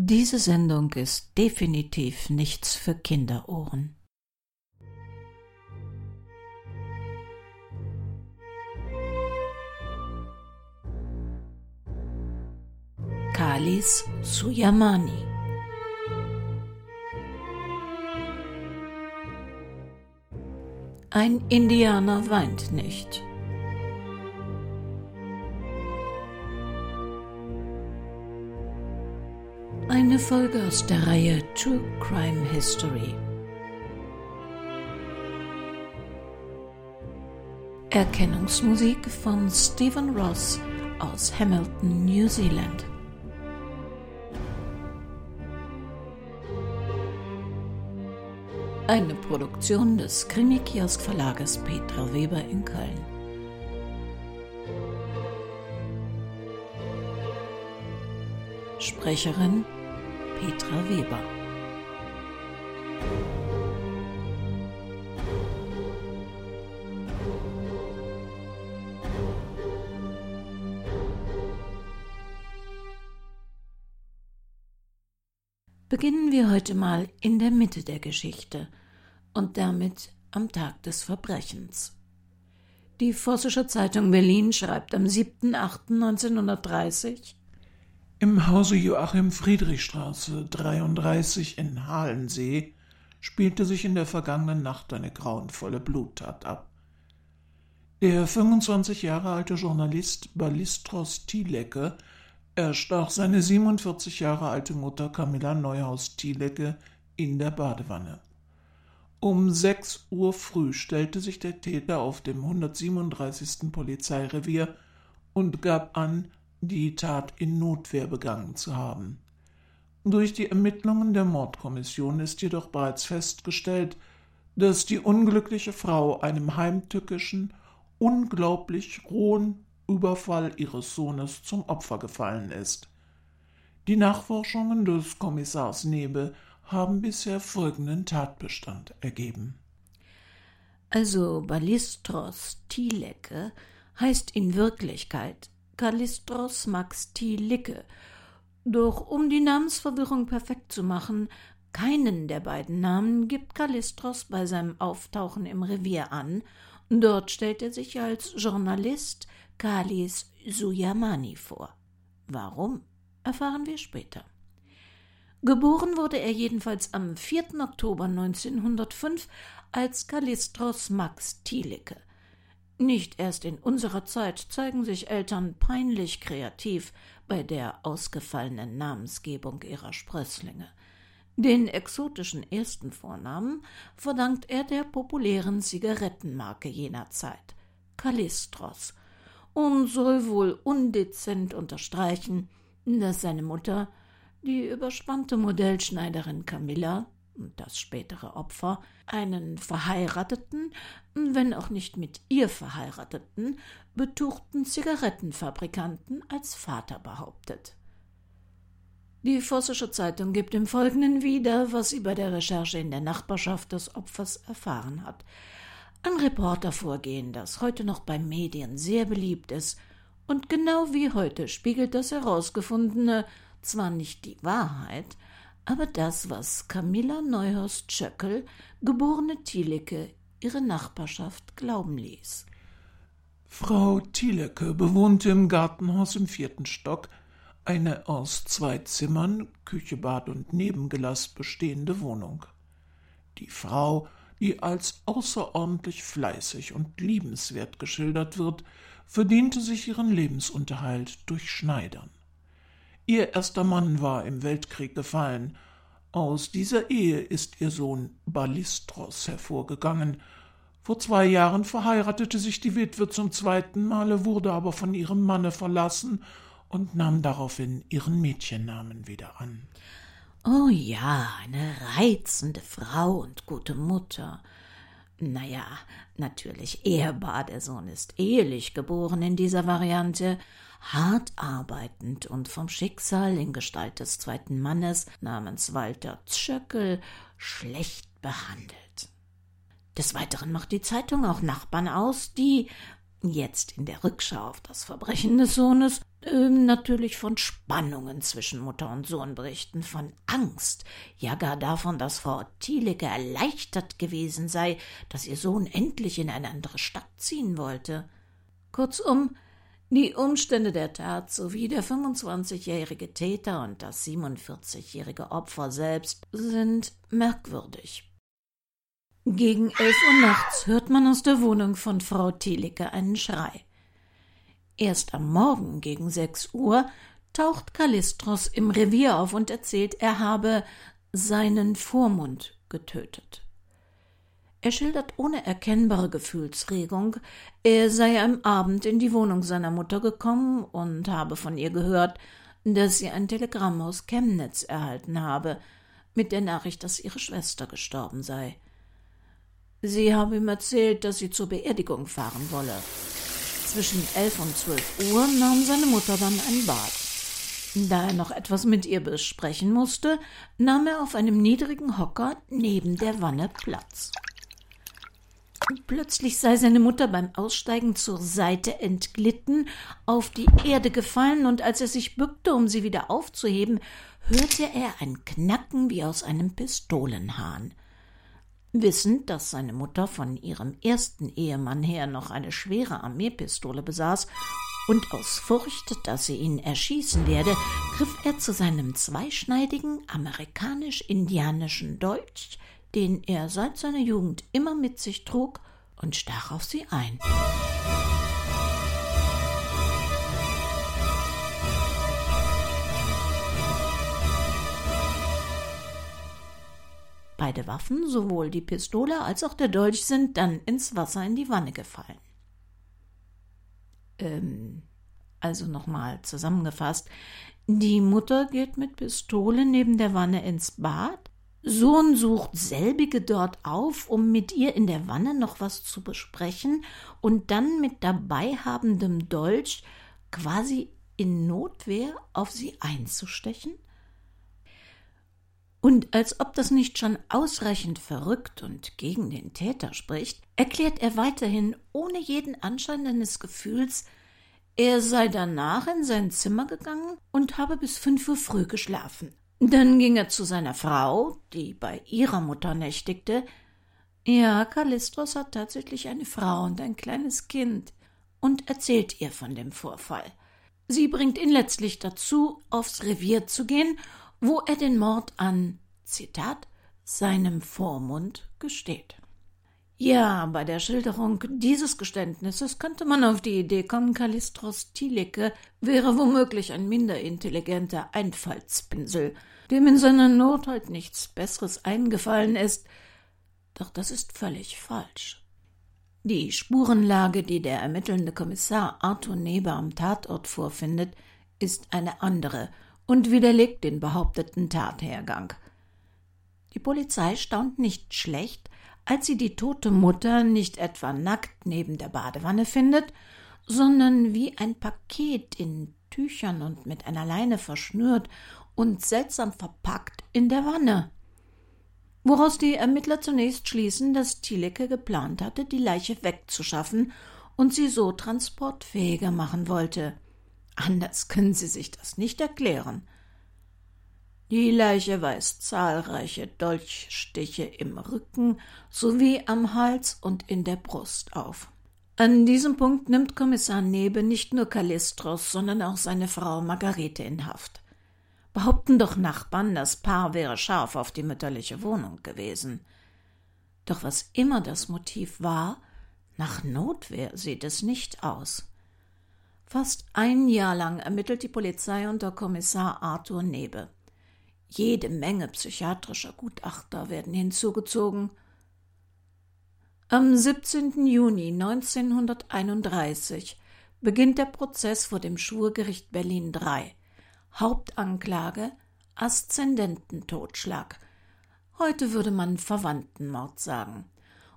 Diese Sendung ist definitiv nichts für Kinderohren. Kalis Suyamani Ein Indianer weint nicht. Eine Folge aus der Reihe True Crime History. Erkennungsmusik von Stephen Ross aus Hamilton, New Zealand. Eine Produktion des Krimi-Kiosk Verlages Petra Weber in Köln. Sprecherin Petra Weber. Beginnen wir heute mal in der Mitte der Geschichte und damit am Tag des Verbrechens. Die Vossische Zeitung Berlin schreibt am 7.8.1930 im Hause Joachim Friedrichstraße 33 in Halensee spielte sich in der vergangenen Nacht eine grauenvolle Bluttat ab. Der 25 Jahre alte Journalist Ballistros Thielecke erstach seine 47 Jahre alte Mutter Camilla Neuhaus Thielecke in der Badewanne. Um 6 Uhr früh stellte sich der Täter auf dem 137. Polizeirevier und gab an, die Tat in Notwehr begangen zu haben. Durch die Ermittlungen der Mordkommission ist jedoch bereits festgestellt, dass die unglückliche Frau einem heimtückischen, unglaublich rohen Überfall ihres Sohnes zum Opfer gefallen ist. Die Nachforschungen des Kommissars Nebe haben bisher folgenden Tatbestand ergeben. Also Ballistros Thielecke heißt in Wirklichkeit Kallistros Max Thielicke. Doch um die Namensverwirrung perfekt zu machen, keinen der beiden Namen gibt Kallistros bei seinem Auftauchen im Revier an. Dort stellt er sich als Journalist Kalis Suyamani vor. Warum, erfahren wir später. Geboren wurde er jedenfalls am 4. Oktober 1905 als Kallistros Max Thielicke. Nicht erst in unserer Zeit zeigen sich Eltern peinlich kreativ bei der ausgefallenen Namensgebung ihrer Sprösslinge. Den exotischen ersten Vornamen verdankt er der populären Zigarettenmarke jener Zeit, Kallistros, und soll wohl undezent unterstreichen, dass seine Mutter, die überspannte Modellschneiderin Camilla, das spätere Opfer, einen verheirateten, wenn auch nicht mit ihr verheirateten, betuchten Zigarettenfabrikanten als Vater behauptet. Die Vossische Zeitung gibt im Folgenden wieder, was sie bei der Recherche in der Nachbarschaft des Opfers erfahren hat. Ein Reportervorgehen, das heute noch bei Medien sehr beliebt ist, und genau wie heute spiegelt das Herausgefundene zwar nicht die Wahrheit, aber das, was Camilla Neuhaus-Tschöckel, geborene Thielecke, ihre Nachbarschaft glauben ließ. Frau Thielecke bewohnte im Gartenhaus im vierten Stock eine aus zwei Zimmern, Küche, Bad und Nebengelass bestehende Wohnung. Die Frau, die als außerordentlich fleißig und liebenswert geschildert wird, verdiente sich ihren Lebensunterhalt durch Schneidern. Ihr erster Mann war im Weltkrieg gefallen. Aus dieser Ehe ist ihr Sohn Ballistros hervorgegangen. Vor zwei Jahren verheiratete sich die Witwe zum zweiten Male, wurde aber von ihrem Manne verlassen und nahm daraufhin ihren Mädchennamen wieder an. Oh ja, eine reizende Frau und gute Mutter. Naja, natürlich ehrbar, der Sohn ist ehelich geboren in dieser Variante, hart arbeitend und vom Schicksal in Gestalt des zweiten Mannes namens Walter Zschöckel schlecht behandelt. Des Weiteren macht die Zeitung auch Nachbarn aus, die, jetzt in der Rückschau auf das Verbrechen des Sohnes, ähm, natürlich von Spannungen zwischen Mutter und Sohn berichten, von Angst, ja gar davon, dass Frau Thielicke erleichtert gewesen sei, dass ihr Sohn endlich in eine andere Stadt ziehen wollte. Kurzum, die Umstände der Tat sowie der 25-jährige Täter und das 47-jährige Opfer selbst sind merkwürdig. Gegen elf Uhr nachts hört man aus der Wohnung von Frau Thielicke einen Schrei. Erst am Morgen gegen sechs Uhr taucht Kallistros im Revier auf und erzählt, er habe seinen Vormund getötet. Er schildert ohne erkennbare Gefühlsregung, er sei am Abend in die Wohnung seiner Mutter gekommen und habe von ihr gehört, dass sie ein Telegramm aus Chemnitz erhalten habe, mit der Nachricht, dass ihre Schwester gestorben sei. Sie habe ihm erzählt, dass sie zur Beerdigung fahren wolle. Zwischen elf und zwölf Uhr nahm seine Mutter dann ein Bad. Da er noch etwas mit ihr besprechen musste, nahm er auf einem niedrigen Hocker neben der Wanne Platz. Plötzlich sei seine Mutter beim Aussteigen zur Seite entglitten, auf die Erde gefallen, und als er sich bückte, um sie wieder aufzuheben, hörte er ein Knacken wie aus einem Pistolenhahn. Wissend, dass seine Mutter von ihrem ersten Ehemann her noch eine schwere Armeepistole besaß und aus Furcht, dass sie ihn erschießen werde, griff er zu seinem zweischneidigen amerikanisch-indianischen Dolch, den er seit seiner Jugend immer mit sich trug, und stach auf sie ein. Beide Waffen, sowohl die Pistole als auch der Dolch, sind dann ins Wasser in die Wanne gefallen. Ähm, also nochmal zusammengefasst. Die Mutter geht mit Pistole neben der Wanne ins Bad. Sohn sucht selbige dort auf, um mit ihr in der Wanne noch was zu besprechen und dann mit dabei habendem Dolch quasi in Notwehr auf sie einzustechen? Und als ob das nicht schon ausreichend verrückt und gegen den Täter spricht, erklärt er weiterhin ohne jeden Anschein eines Gefühls, er sei danach in sein Zimmer gegangen und habe bis fünf Uhr früh geschlafen. Dann ging er zu seiner Frau, die bei ihrer Mutter nächtigte. Ja, Kallistros hat tatsächlich eine Frau und ein kleines Kind und erzählt ihr von dem Vorfall. Sie bringt ihn letztlich dazu, aufs Revier zu gehen wo er den Mord an, Zitat, seinem Vormund gesteht. Ja, bei der Schilderung dieses Geständnisses könnte man auf die Idee kommen, Kallistros Thielicke wäre womöglich ein minder intelligenter Einfallspinsel, dem in seiner Not halt nichts Besseres eingefallen ist. Doch das ist völlig falsch. Die Spurenlage, die der ermittelnde Kommissar Arthur Neber am Tatort vorfindet, ist eine andere und widerlegt den behaupteten Tathergang. Die Polizei staunt nicht schlecht, als sie die tote Mutter nicht etwa nackt neben der Badewanne findet, sondern wie ein Paket in Tüchern und mit einer Leine verschnürt und seltsam verpackt in der Wanne. Woraus die Ermittler zunächst schließen, dass Thielecke geplant hatte, die Leiche wegzuschaffen und sie so transportfähiger machen wollte. Anders können Sie sich das nicht erklären. Die Leiche weist zahlreiche Dolchstiche im Rücken sowie am Hals und in der Brust auf. An diesem Punkt nimmt Kommissar Nebe nicht nur Kallistros, sondern auch seine Frau Margarete in Haft. Behaupten doch Nachbarn, das Paar wäre scharf auf die mütterliche Wohnung gewesen. Doch was immer das Motiv war, nach Notwehr sieht es nicht aus. Fast ein Jahr lang ermittelt die Polizei unter Kommissar Arthur Nebe. Jede Menge psychiatrischer Gutachter werden hinzugezogen. Am 17. Juni 1931 beginnt der Prozess vor dem Schwurgericht Berlin III. Hauptanklage Aszendententotschlag. Heute würde man Verwandtenmord sagen.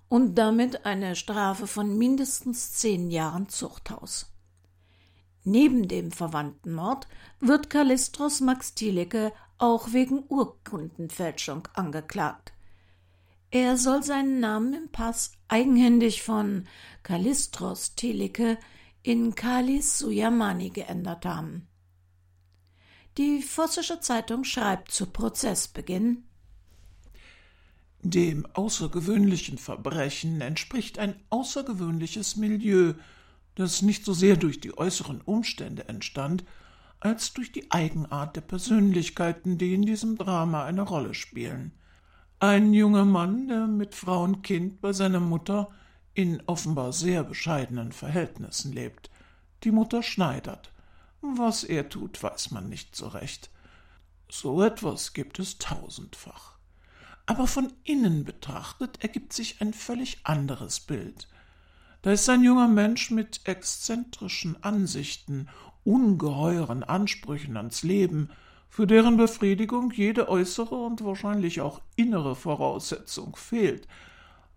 Und damit eine Strafe von mindestens zehn Jahren Zuchthaus. Neben dem Verwandtenmord wird Kallistros Max Thielicke auch wegen Urkundenfälschung angeklagt. Er soll seinen Namen im Pass eigenhändig von Kallistros Thielicke in Kalis Suyamani geändert haben. Die Vossische Zeitung schreibt zu Prozessbeginn Dem außergewöhnlichen Verbrechen entspricht ein außergewöhnliches Milieu, das nicht so sehr durch die äußeren Umstände entstand, als durch die Eigenart der Persönlichkeiten, die in diesem Drama eine Rolle spielen. Ein junger Mann, der mit Frau und Kind bei seiner Mutter in offenbar sehr bescheidenen Verhältnissen lebt. Die Mutter schneidert. Was er tut, weiß man nicht so recht. So etwas gibt es tausendfach. Aber von innen betrachtet ergibt sich ein völlig anderes Bild. Da ist ein junger Mensch mit exzentrischen Ansichten, ungeheuren Ansprüchen ans Leben, für deren Befriedigung jede äußere und wahrscheinlich auch innere Voraussetzung fehlt,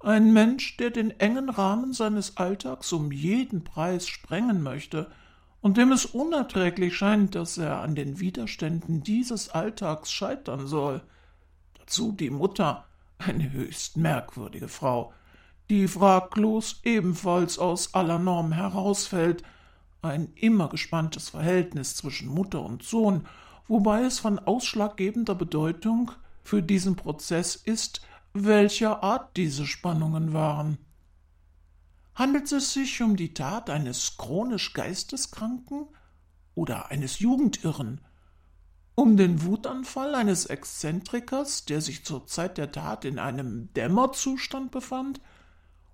ein Mensch, der den engen Rahmen seines Alltags um jeden Preis sprengen möchte und dem es unerträglich scheint, dass er an den Widerständen dieses Alltags scheitern soll. Dazu die Mutter, eine höchst merkwürdige Frau, die fraglos ebenfalls aus aller Norm herausfällt, ein immer gespanntes Verhältnis zwischen Mutter und Sohn, wobei es von ausschlaggebender Bedeutung für diesen Prozess ist, welcher Art diese Spannungen waren. Handelt es sich um die Tat eines chronisch Geisteskranken oder eines Jugendirren, um den Wutanfall eines Exzentrikers, der sich zur Zeit der Tat in einem Dämmerzustand befand,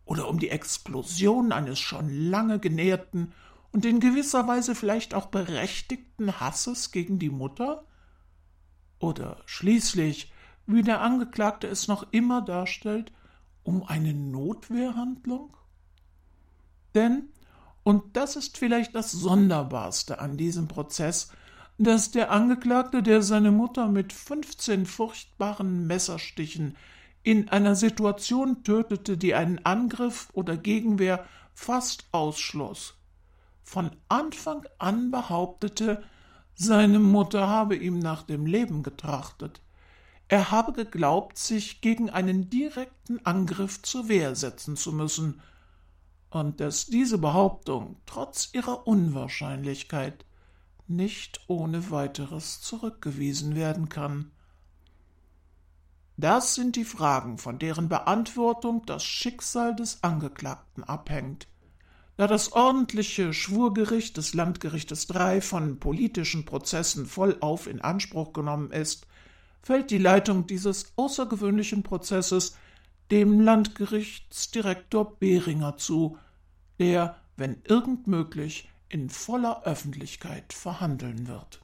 oder um die Explosion eines schon lange genährten und in gewisser Weise vielleicht auch berechtigten Hasses gegen die Mutter? Oder schließlich, wie der Angeklagte es noch immer darstellt, um eine Notwehrhandlung? Denn, und das ist vielleicht das Sonderbarste an diesem Prozess, dass der Angeklagte, der seine Mutter mit fünfzehn furchtbaren Messerstichen in einer Situation tötete, die einen Angriff oder Gegenwehr fast ausschloss, von Anfang an behauptete, seine Mutter habe ihm nach dem Leben getrachtet. Er habe geglaubt, sich gegen einen direkten Angriff zur Wehr setzen zu müssen, und dass diese Behauptung trotz ihrer Unwahrscheinlichkeit nicht ohne weiteres zurückgewiesen werden kann. Das sind die Fragen, von deren Beantwortung das Schicksal des Angeklagten abhängt. Da das ordentliche Schwurgericht des Landgerichtes III von politischen Prozessen vollauf in Anspruch genommen ist, fällt die Leitung dieses außergewöhnlichen Prozesses dem Landgerichtsdirektor Behringer zu, der, wenn irgend möglich, in voller Öffentlichkeit verhandeln wird.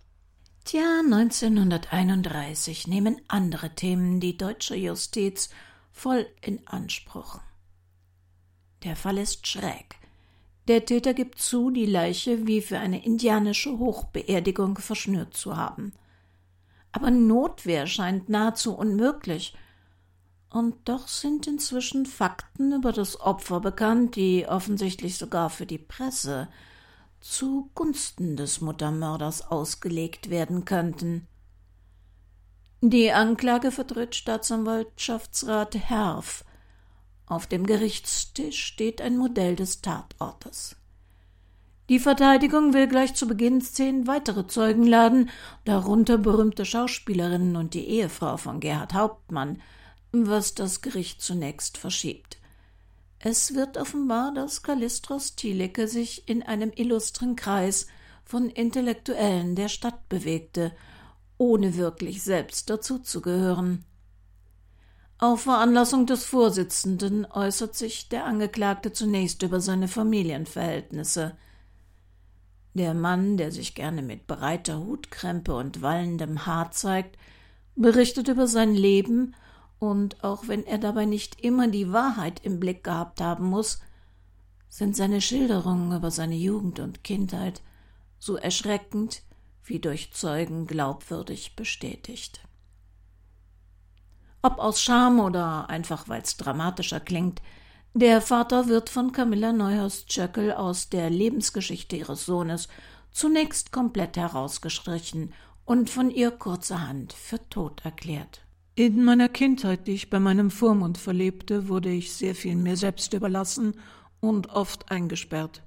Tja, 1931 nehmen andere Themen die deutsche Justiz voll in Anspruch. Der Fall ist schräg. Der Täter gibt zu, die Leiche wie für eine indianische Hochbeerdigung verschnürt zu haben. Aber Notwehr scheint nahezu unmöglich. Und doch sind inzwischen Fakten über das Opfer bekannt, die offensichtlich sogar für die Presse zugunsten des Muttermörders ausgelegt werden könnten. Die Anklage vertritt Staatsanwaltschaftsrat Herf. Auf dem Gerichtstisch steht ein Modell des Tatortes. Die Verteidigung will gleich zu Beginn zehn weitere Zeugen laden, darunter berühmte Schauspielerinnen und die Ehefrau von Gerhard Hauptmann, was das Gericht zunächst verschiebt. Es wird offenbar, dass Kallistros Thielecke sich in einem illustren Kreis von Intellektuellen der Stadt bewegte, ohne wirklich selbst dazuzugehören. Auf Veranlassung des Vorsitzenden äußert sich der Angeklagte zunächst über seine Familienverhältnisse. Der Mann, der sich gerne mit breiter Hutkrempe und wallendem Haar zeigt, berichtet über sein Leben und auch wenn er dabei nicht immer die Wahrheit im Blick gehabt haben muss, sind seine Schilderungen über seine Jugend und Kindheit so erschreckend wie durch Zeugen glaubwürdig bestätigt. Ob aus Scham oder einfach weil's dramatischer klingt, der Vater wird von Camilla Neuhaus-Tschöckel aus der Lebensgeschichte ihres Sohnes zunächst komplett herausgestrichen und von ihr kurzerhand für tot erklärt. In meiner Kindheit, die ich bei meinem Vormund verlebte, wurde ich sehr viel mir selbst überlassen und oft eingesperrt.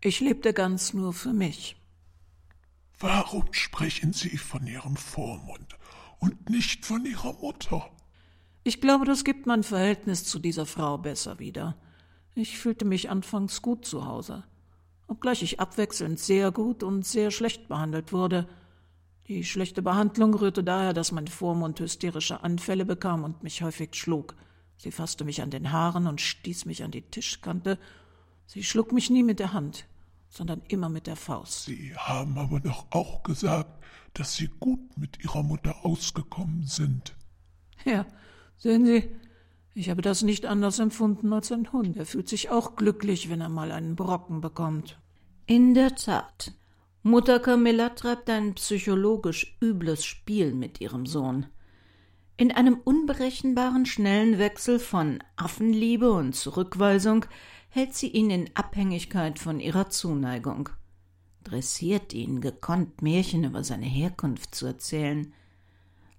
Ich lebte ganz nur für mich. Warum sprechen Sie von Ihrem Vormund und nicht von Ihrer Mutter? Ich glaube, das gibt mein Verhältnis zu dieser Frau besser wieder. Ich fühlte mich anfangs gut zu Hause, obgleich ich abwechselnd sehr gut und sehr schlecht behandelt wurde. Die schlechte Behandlung rührte daher, dass mein Vormund hysterische Anfälle bekam und mich häufig schlug. Sie fasste mich an den Haaren und stieß mich an die Tischkante. Sie schlug mich nie mit der Hand, sondern immer mit der Faust. Sie haben aber doch auch gesagt, dass Sie gut mit Ihrer Mutter ausgekommen sind. Ja, sehen Sie, ich habe das nicht anders empfunden als ein Hund. Er fühlt sich auch glücklich, wenn er mal einen Brocken bekommt. In der Tat. Mutter Camilla treibt ein psychologisch übles Spiel mit ihrem Sohn. In einem unberechenbaren schnellen Wechsel von Affenliebe und Zurückweisung hält sie ihn in Abhängigkeit von ihrer Zuneigung, dressiert ihn gekonnt Märchen über seine Herkunft zu erzählen,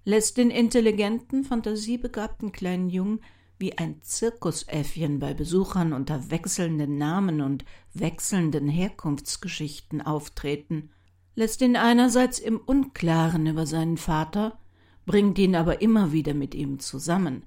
lässt den intelligenten, fantasiebegabten kleinen Jungen wie ein Zirkusäffchen bei Besuchern unter wechselnden Namen und wechselnden Herkunftsgeschichten auftreten, lässt ihn einerseits im Unklaren über seinen Vater, bringt ihn aber immer wieder mit ihm zusammen,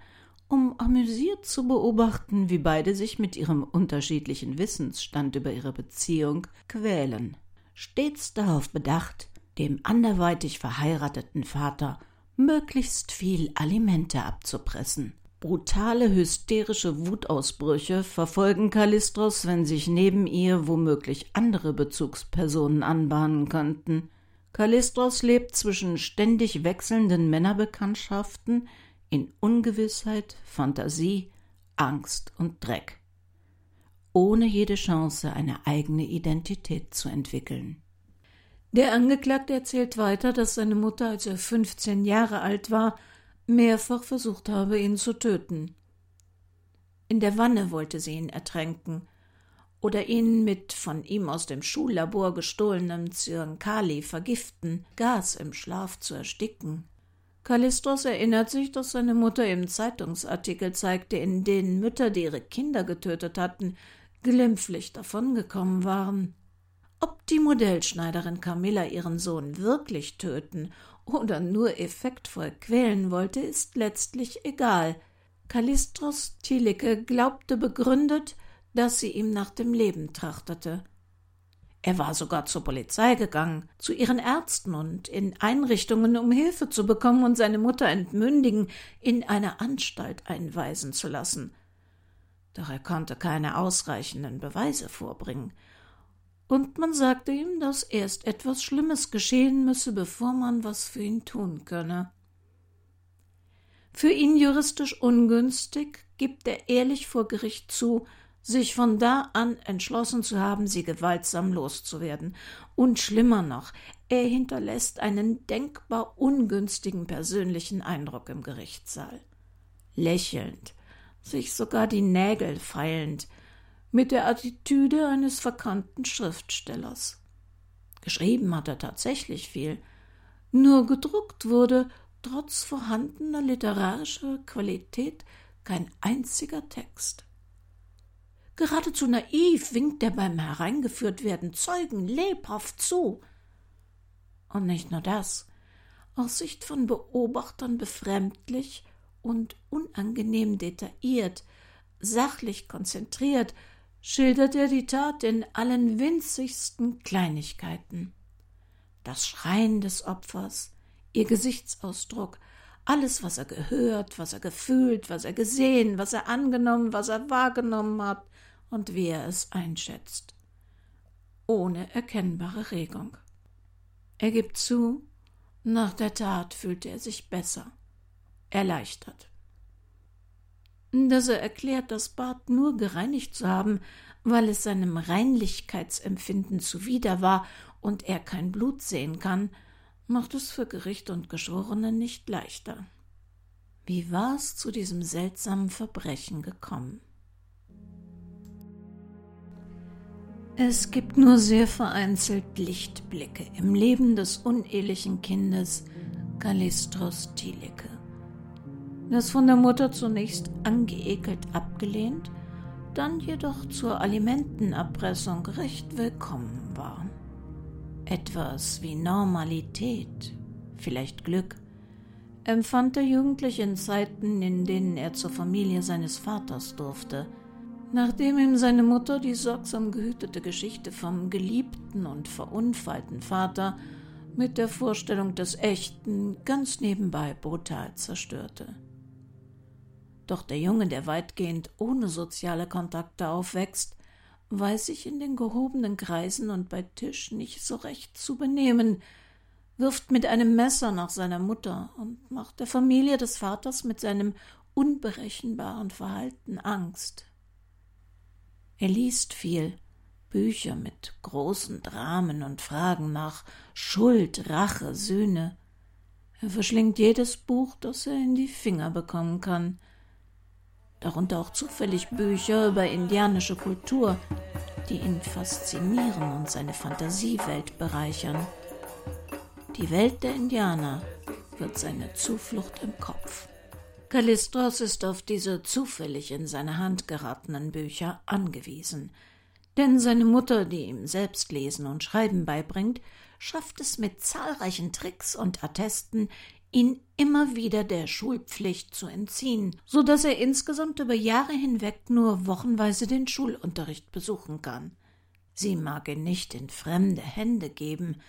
um amüsiert zu beobachten, wie beide sich mit ihrem unterschiedlichen Wissensstand über ihre Beziehung quälen, stets darauf bedacht, dem anderweitig verheirateten Vater möglichst viel Alimente abzupressen. Brutale hysterische Wutausbrüche verfolgen Kallistros, wenn sich neben ihr womöglich andere Bezugspersonen anbahnen könnten, Kallistros lebt zwischen ständig wechselnden Männerbekanntschaften in Ungewissheit, Fantasie, Angst und Dreck, ohne jede Chance, eine eigene Identität zu entwickeln. Der Angeklagte erzählt weiter, dass seine Mutter, als er 15 Jahre alt war, mehrfach versucht habe, ihn zu töten. In der Wanne wollte sie ihn ertränken, oder ihn mit von ihm aus dem Schullabor gestohlenem Zyankali vergiften, Gas im Schlaf zu ersticken. Kallistros erinnert sich, dass seine Mutter im Zeitungsartikel zeigte, in denen Mütter, die ihre Kinder getötet hatten, glimpflich davongekommen waren. Ob die Modellschneiderin Camilla ihren Sohn wirklich töten oder nur effektvoll quälen wollte, ist letztlich egal. Kallistros Thielicke glaubte begründet, dass sie ihm nach dem Leben trachtete. Er war sogar zur Polizei gegangen, zu ihren Ärzten und in Einrichtungen, um Hilfe zu bekommen und seine Mutter entmündigen, in eine Anstalt einweisen zu lassen. Doch er konnte keine ausreichenden Beweise vorbringen, und man sagte ihm, dass erst etwas Schlimmes geschehen müsse, bevor man was für ihn tun könne. Für ihn juristisch ungünstig gibt er ehrlich vor Gericht zu, sich von da an entschlossen zu haben, sie gewaltsam loszuwerden. Und schlimmer noch, er hinterlässt einen denkbar ungünstigen persönlichen Eindruck im Gerichtssaal. Lächelnd, sich sogar die Nägel feilend, mit der Attitüde eines verkannten Schriftstellers. Geschrieben hat er tatsächlich viel, nur gedruckt wurde, trotz vorhandener literarischer Qualität, kein einziger Text. Geradezu naiv winkt er beim Hereingeführtwerden Zeugen lebhaft zu. Und nicht nur das, aus Sicht von Beobachtern befremdlich und unangenehm detailliert, sachlich konzentriert, schildert er die Tat in allen winzigsten Kleinigkeiten. Das Schreien des Opfers, ihr Gesichtsausdruck, alles, was er gehört, was er gefühlt, was er gesehen, was er angenommen, was er wahrgenommen hat, und wie er es einschätzt, ohne erkennbare Regung. Er gibt zu, nach der Tat fühlte er sich besser, erleichtert. Dass er erklärt, das Bad nur gereinigt zu haben, weil es seinem Reinlichkeitsempfinden zuwider war und er kein Blut sehen kann, macht es für Gericht und Geschworene nicht leichter. Wie war es zu diesem seltsamen Verbrechen gekommen? Es gibt nur sehr vereinzelt Lichtblicke im Leben des unehelichen Kindes Kallistros Thielicke, das von der Mutter zunächst angeekelt abgelehnt, dann jedoch zur Alimentenerpressung recht willkommen war. Etwas wie Normalität, vielleicht Glück, empfand der Jugendliche in Zeiten, in denen er zur Familie seines Vaters durfte, nachdem ihm seine Mutter die sorgsam gehütete Geschichte vom geliebten und verunfallten Vater mit der Vorstellung des Echten ganz nebenbei brutal zerstörte. Doch der Junge, der weitgehend ohne soziale Kontakte aufwächst, weiß sich in den gehobenen Kreisen und bei Tisch nicht so recht zu benehmen, wirft mit einem Messer nach seiner Mutter und macht der Familie des Vaters mit seinem unberechenbaren Verhalten Angst. Er liest viel, Bücher mit großen Dramen und Fragen nach Schuld, Rache, Sühne. Er verschlingt jedes Buch, das er in die Finger bekommen kann, darunter auch zufällig Bücher über indianische Kultur, die ihn faszinieren und seine Fantasiewelt bereichern. Die Welt der Indianer wird seine Zuflucht im Kopf. Kallistros ist auf diese zufällig in seine Hand geratenen Bücher angewiesen, denn seine Mutter, die ihm selbst Lesen und Schreiben beibringt, schafft es mit zahlreichen Tricks und Attesten, ihn immer wieder der Schulpflicht zu entziehen, so dass er insgesamt über Jahre hinweg nur wochenweise den Schulunterricht besuchen kann. Sie mag ihn nicht in fremde Hände geben,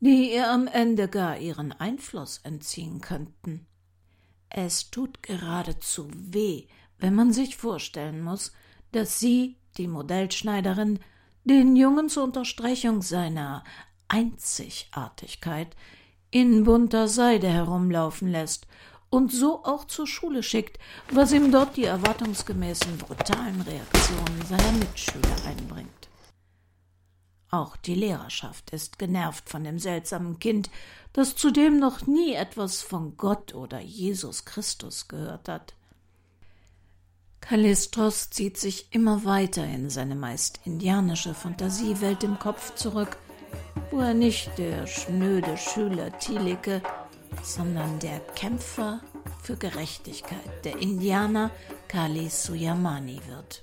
die ihr am Ende gar ihren Einfluss entziehen könnten. Es tut geradezu weh, wenn man sich vorstellen muss, dass sie, die Modellschneiderin, den Jungen zur Unterstreichung seiner Einzigartigkeit in bunter Seide herumlaufen lässt und so auch zur Schule schickt, was ihm dort die erwartungsgemäßen brutalen Reaktionen seiner Mitschüler einbringt. Auch die Lehrerschaft ist genervt von dem seltsamen Kind, das zudem noch nie etwas von Gott oder Jesus Christus gehört hat. Kallistros zieht sich immer weiter in seine meist indianische Fantasiewelt im Kopf zurück wo er nicht der schnöde Schüler Thielicke, sondern der Kämpfer für Gerechtigkeit, der Indianer Kali Suyamani wird.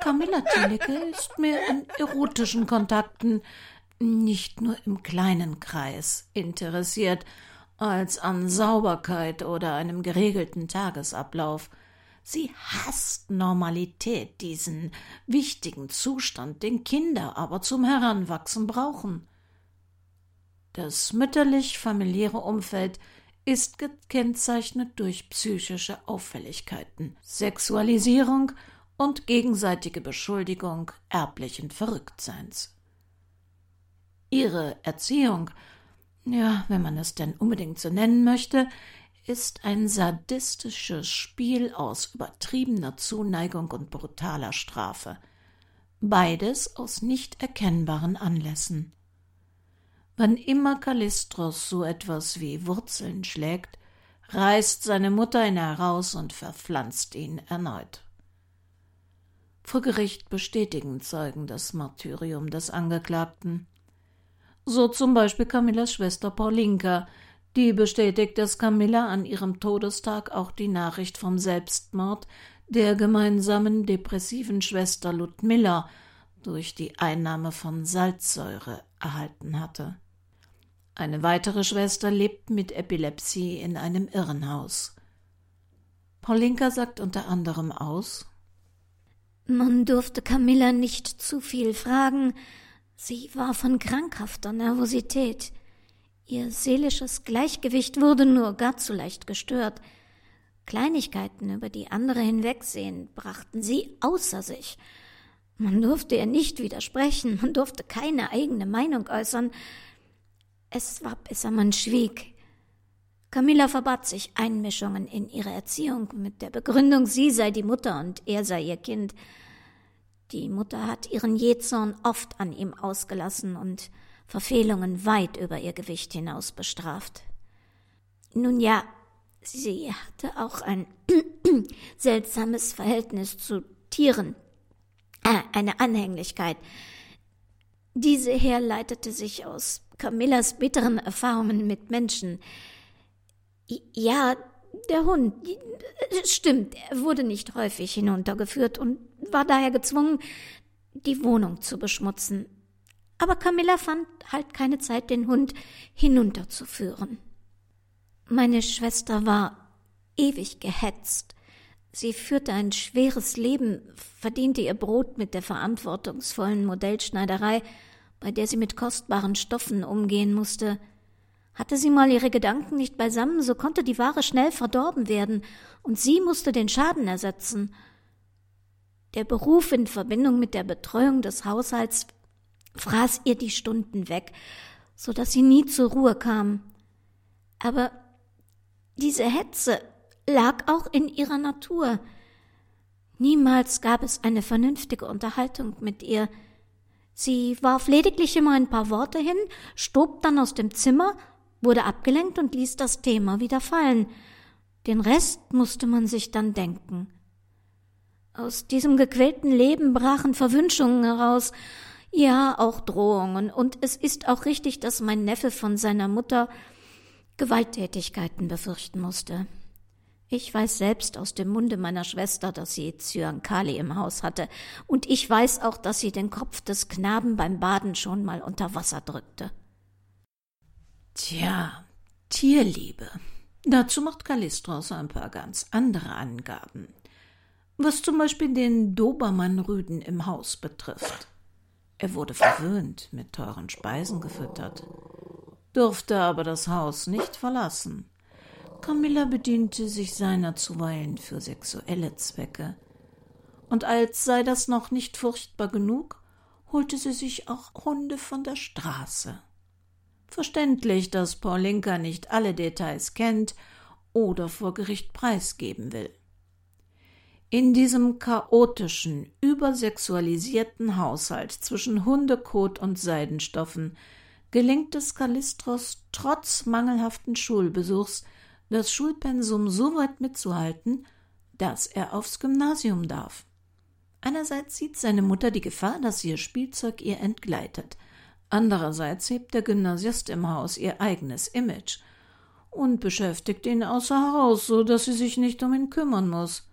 Camilla Thielicke ist mehr in erotischen Kontakten, nicht nur im kleinen Kreis interessiert, als an Sauberkeit oder einem geregelten Tagesablauf – Sie hasst Normalität, diesen wichtigen Zustand, den Kinder aber zum Heranwachsen brauchen. Das mütterlich-familiäre Umfeld ist gekennzeichnet durch psychische Auffälligkeiten, Sexualisierung und gegenseitige Beschuldigung erblichen Verrücktseins. Ihre Erziehung, ja, wenn man es denn unbedingt so nennen möchte, ist ein sadistisches Spiel aus übertriebener Zuneigung und brutaler Strafe, beides aus nicht erkennbaren Anlässen. Wann immer Kallistros so etwas wie Wurzeln schlägt, reißt seine Mutter ihn heraus und verpflanzt ihn erneut. Vor Gericht bestätigen Zeugen das Martyrium des Angeklagten. So zum Beispiel Camillas Schwester Paulinka, die bestätigt, dass Camilla an ihrem Todestag auch die Nachricht vom Selbstmord der gemeinsamen depressiven Schwester Ludmilla durch die Einnahme von Salzsäure erhalten hatte. Eine weitere Schwester lebt mit Epilepsie in einem Irrenhaus. Paulinka sagt unter anderem aus Man durfte Camilla nicht zu viel fragen, sie war von krankhafter Nervosität. Ihr seelisches Gleichgewicht wurde nur gar zu leicht gestört. Kleinigkeiten, über die andere hinwegsehen, brachten sie außer sich. Man durfte ihr nicht widersprechen, man durfte keine eigene Meinung äußern. Es war besser, man schwieg. Camilla verbat sich Einmischungen in ihre Erziehung mit der Begründung, sie sei die Mutter und er sei ihr Kind. Die Mutter hat ihren Jähzorn oft an ihm ausgelassen und Verfehlungen weit über ihr Gewicht hinaus bestraft. Nun ja, sie hatte auch ein seltsames Verhältnis zu Tieren, äh, eine Anhänglichkeit. Diese herleitete sich aus Camillas bitteren Erfahrungen mit Menschen. Ja, der Hund, stimmt, er wurde nicht häufig hinuntergeführt und war daher gezwungen, die Wohnung zu beschmutzen. Aber Camilla fand halt keine Zeit, den Hund hinunterzuführen. Meine Schwester war ewig gehetzt. Sie führte ein schweres Leben, verdiente ihr Brot mit der verantwortungsvollen Modellschneiderei, bei der sie mit kostbaren Stoffen umgehen musste. Hatte sie mal ihre Gedanken nicht beisammen, so konnte die Ware schnell verdorben werden, und sie musste den Schaden ersetzen. Der Beruf in Verbindung mit der Betreuung des Haushalts fraß ihr die Stunden weg, so dass sie nie zur Ruhe kam. Aber diese Hetze lag auch in ihrer Natur. Niemals gab es eine vernünftige Unterhaltung mit ihr. Sie warf lediglich immer ein paar Worte hin, stob dann aus dem Zimmer, wurde abgelenkt und ließ das Thema wieder fallen. Den Rest musste man sich dann denken. Aus diesem gequälten Leben brachen Verwünschungen heraus, ja auch Drohungen, und es ist auch richtig, dass mein Neffe von seiner Mutter Gewalttätigkeiten befürchten musste. Ich weiß selbst aus dem Munde meiner Schwester, dass sie Zyankali im Haus hatte, und ich weiß auch, dass sie den Kopf des Knaben beim Baden schon mal unter Wasser drückte. Tja, Tierliebe. Dazu macht Kalistros ein paar ganz andere Angaben. Was zum Beispiel den Dobermann-Rüden im Haus betrifft. Er wurde verwöhnt, mit teuren Speisen gefüttert, durfte aber das Haus nicht verlassen. Camilla bediente sich seiner zuweilen für sexuelle Zwecke. Und als sei das noch nicht furchtbar genug, holte sie sich auch Hunde von der Straße. Verständlich, dass Paulinka nicht alle Details kennt oder vor Gericht preisgeben will. In diesem chaotischen, übersexualisierten Haushalt zwischen Hundekot und Seidenstoffen gelingt es Kalistros trotz mangelhaften Schulbesuchs, das Schulpensum so weit mitzuhalten, dass er aufs Gymnasium darf. Einerseits sieht seine Mutter die Gefahr, dass ihr Spielzeug ihr entgleitet. Andererseits hebt der Gymnasiast im Haus ihr eigenes Image und beschäftigt ihn außer Haus, so dass sie sich nicht um ihn kümmern muss.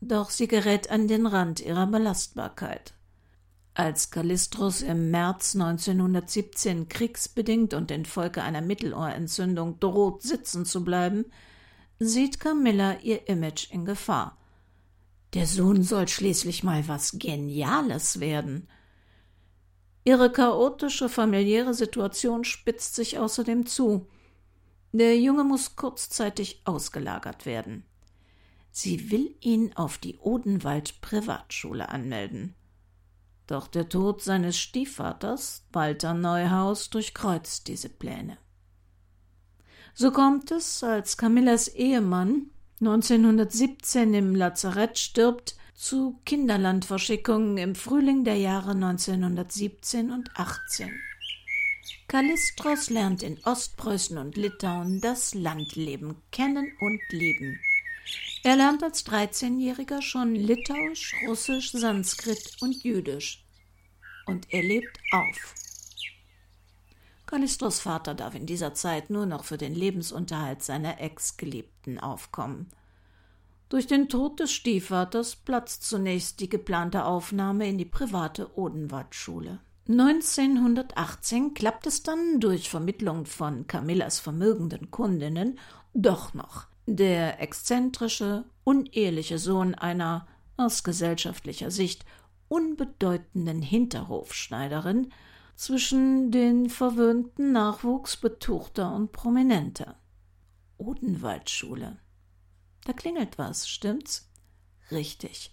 Doch sie gerät an den Rand ihrer Belastbarkeit. Als Kallistros im März 1917 kriegsbedingt und infolge einer Mittelohrentzündung droht, sitzen zu bleiben, sieht Camilla ihr Image in Gefahr. Der Sohn soll schließlich mal was Geniales werden. Ihre chaotische familiäre Situation spitzt sich außerdem zu. Der Junge muss kurzzeitig ausgelagert werden. Sie will ihn auf die Odenwald Privatschule anmelden. Doch der Tod seines Stiefvaters, Walter Neuhaus, durchkreuzt diese Pläne. So kommt es, als Camillas Ehemann 1917 im Lazarett stirbt, zu Kinderlandverschickungen im Frühling der Jahre 1917 und 18. Kallistros lernt in Ostpreußen und Litauen das Landleben kennen und lieben. Er lernt als 13-Jähriger schon Litauisch, Russisch, Sanskrit und Jüdisch. Und er lebt auf. Kallistros Vater darf in dieser Zeit nur noch für den Lebensunterhalt seiner Ex-Geliebten aufkommen. Durch den Tod des Stiefvaters platzt zunächst die geplante Aufnahme in die private Odenwaldschule. 1918 klappt es dann durch Vermittlung von Camillas vermögenden Kundinnen doch noch. Der exzentrische, uneheliche Sohn einer, aus gesellschaftlicher Sicht, unbedeutenden Hinterhofschneiderin zwischen den verwöhnten Nachwuchs betuchter und prominenter. Odenwaldschule. Da klingelt was, stimmt's? Richtig.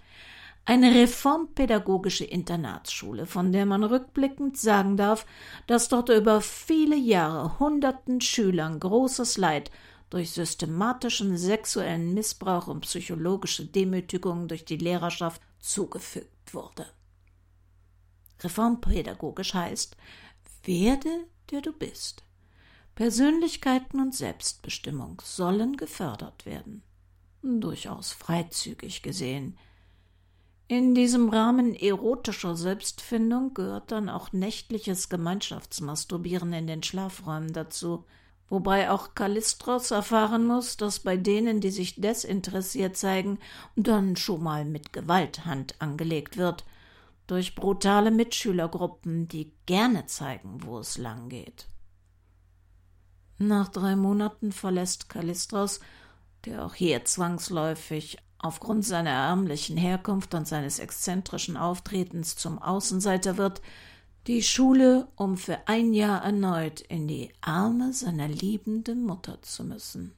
Eine reformpädagogische Internatsschule, von der man rückblickend sagen darf, dass dort über viele Jahre hunderten Schülern großes Leid durch systematischen sexuellen Missbrauch und psychologische Demütigung durch die Lehrerschaft zugefügt wurde. Reformpädagogisch heißt, werde der du bist. Persönlichkeiten und Selbstbestimmung sollen gefördert werden. Durchaus freizügig gesehen. In diesem Rahmen erotischer Selbstfindung gehört dann auch nächtliches Gemeinschaftsmasturbieren in den Schlafräumen dazu, wobei auch Kallistros erfahren muss, dass bei denen, die sich desinteressiert zeigen, dann schon mal mit Gewalt Hand angelegt wird, durch brutale Mitschülergruppen, die gerne zeigen, wo es lang geht. Nach drei Monaten verlässt Kallistros, der auch hier zwangsläufig aufgrund seiner ärmlichen Herkunft und seines exzentrischen Auftretens zum Außenseiter wird, die Schule, um für ein Jahr erneut in die Arme seiner liebenden Mutter zu müssen.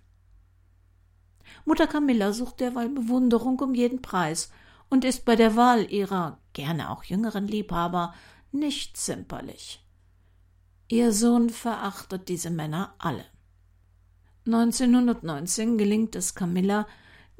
Mutter Camilla sucht derweil Bewunderung um jeden Preis und ist bei der Wahl ihrer gerne auch jüngeren Liebhaber nicht zimperlich. Ihr Sohn verachtet diese Männer alle. 1919 gelingt es Camilla,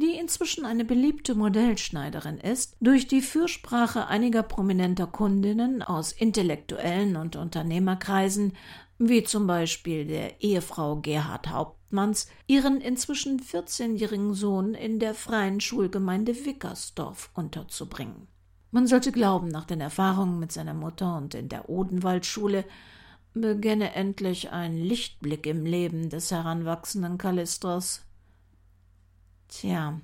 die inzwischen eine beliebte Modellschneiderin ist, durch die Fürsprache einiger prominenter Kundinnen aus intellektuellen und Unternehmerkreisen, wie zum Beispiel der Ehefrau Gerhard Hauptmanns, ihren inzwischen 14-jährigen Sohn in der freien Schulgemeinde Wickersdorf unterzubringen. Man sollte glauben, nach den Erfahrungen mit seiner Mutter und in der Odenwaldschule beginne endlich ein Lichtblick im Leben des heranwachsenden Kallistros. Tja,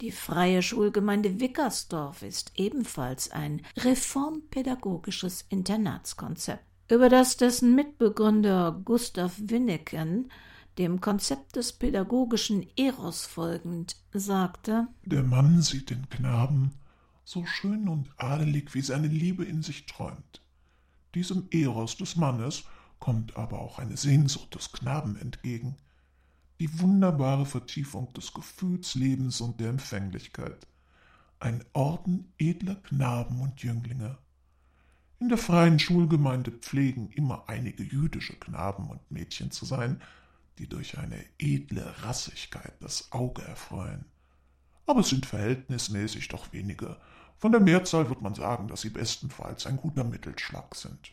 die freie Schulgemeinde Wickersdorf ist ebenfalls ein reformpädagogisches Internatskonzept, über das dessen Mitbegründer Gustav Winneken dem Konzept des pädagogischen Eros folgend sagte Der Mann sieht den Knaben so schön und adelig, wie seine Liebe in sich träumt. Diesem Eros des Mannes kommt aber auch eine Sehnsucht des Knaben entgegen, die wunderbare Vertiefung des Gefühlslebens und der Empfänglichkeit, ein Orden edler Knaben und Jünglinge. In der freien Schulgemeinde pflegen immer einige jüdische Knaben und Mädchen zu sein, die durch eine edle Rassigkeit das Auge erfreuen. Aber es sind verhältnismäßig doch wenige. Von der Mehrzahl wird man sagen, dass sie bestenfalls ein guter Mittelschlag sind.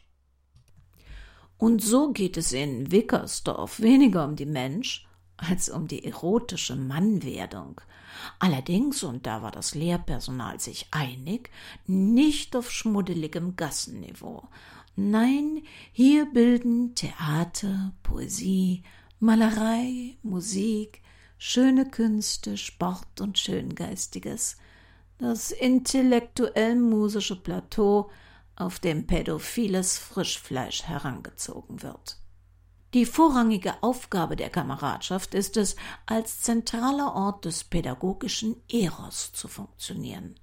Und so geht es in Wickersdorf weniger um die Mensch als um die erotische Mannwerdung. Allerdings, und da war das Lehrpersonal sich einig, nicht auf schmuddeligem Gassenniveau. Nein, hier bilden Theater, Poesie, Malerei, Musik, schöne Künste, Sport und Schöngeistiges das intellektuell-musische Plateau, auf dem pädophiles Frischfleisch herangezogen wird. Die vorrangige Aufgabe der Kameradschaft ist es, als zentraler Ort des pädagogischen Eros zu funktionieren.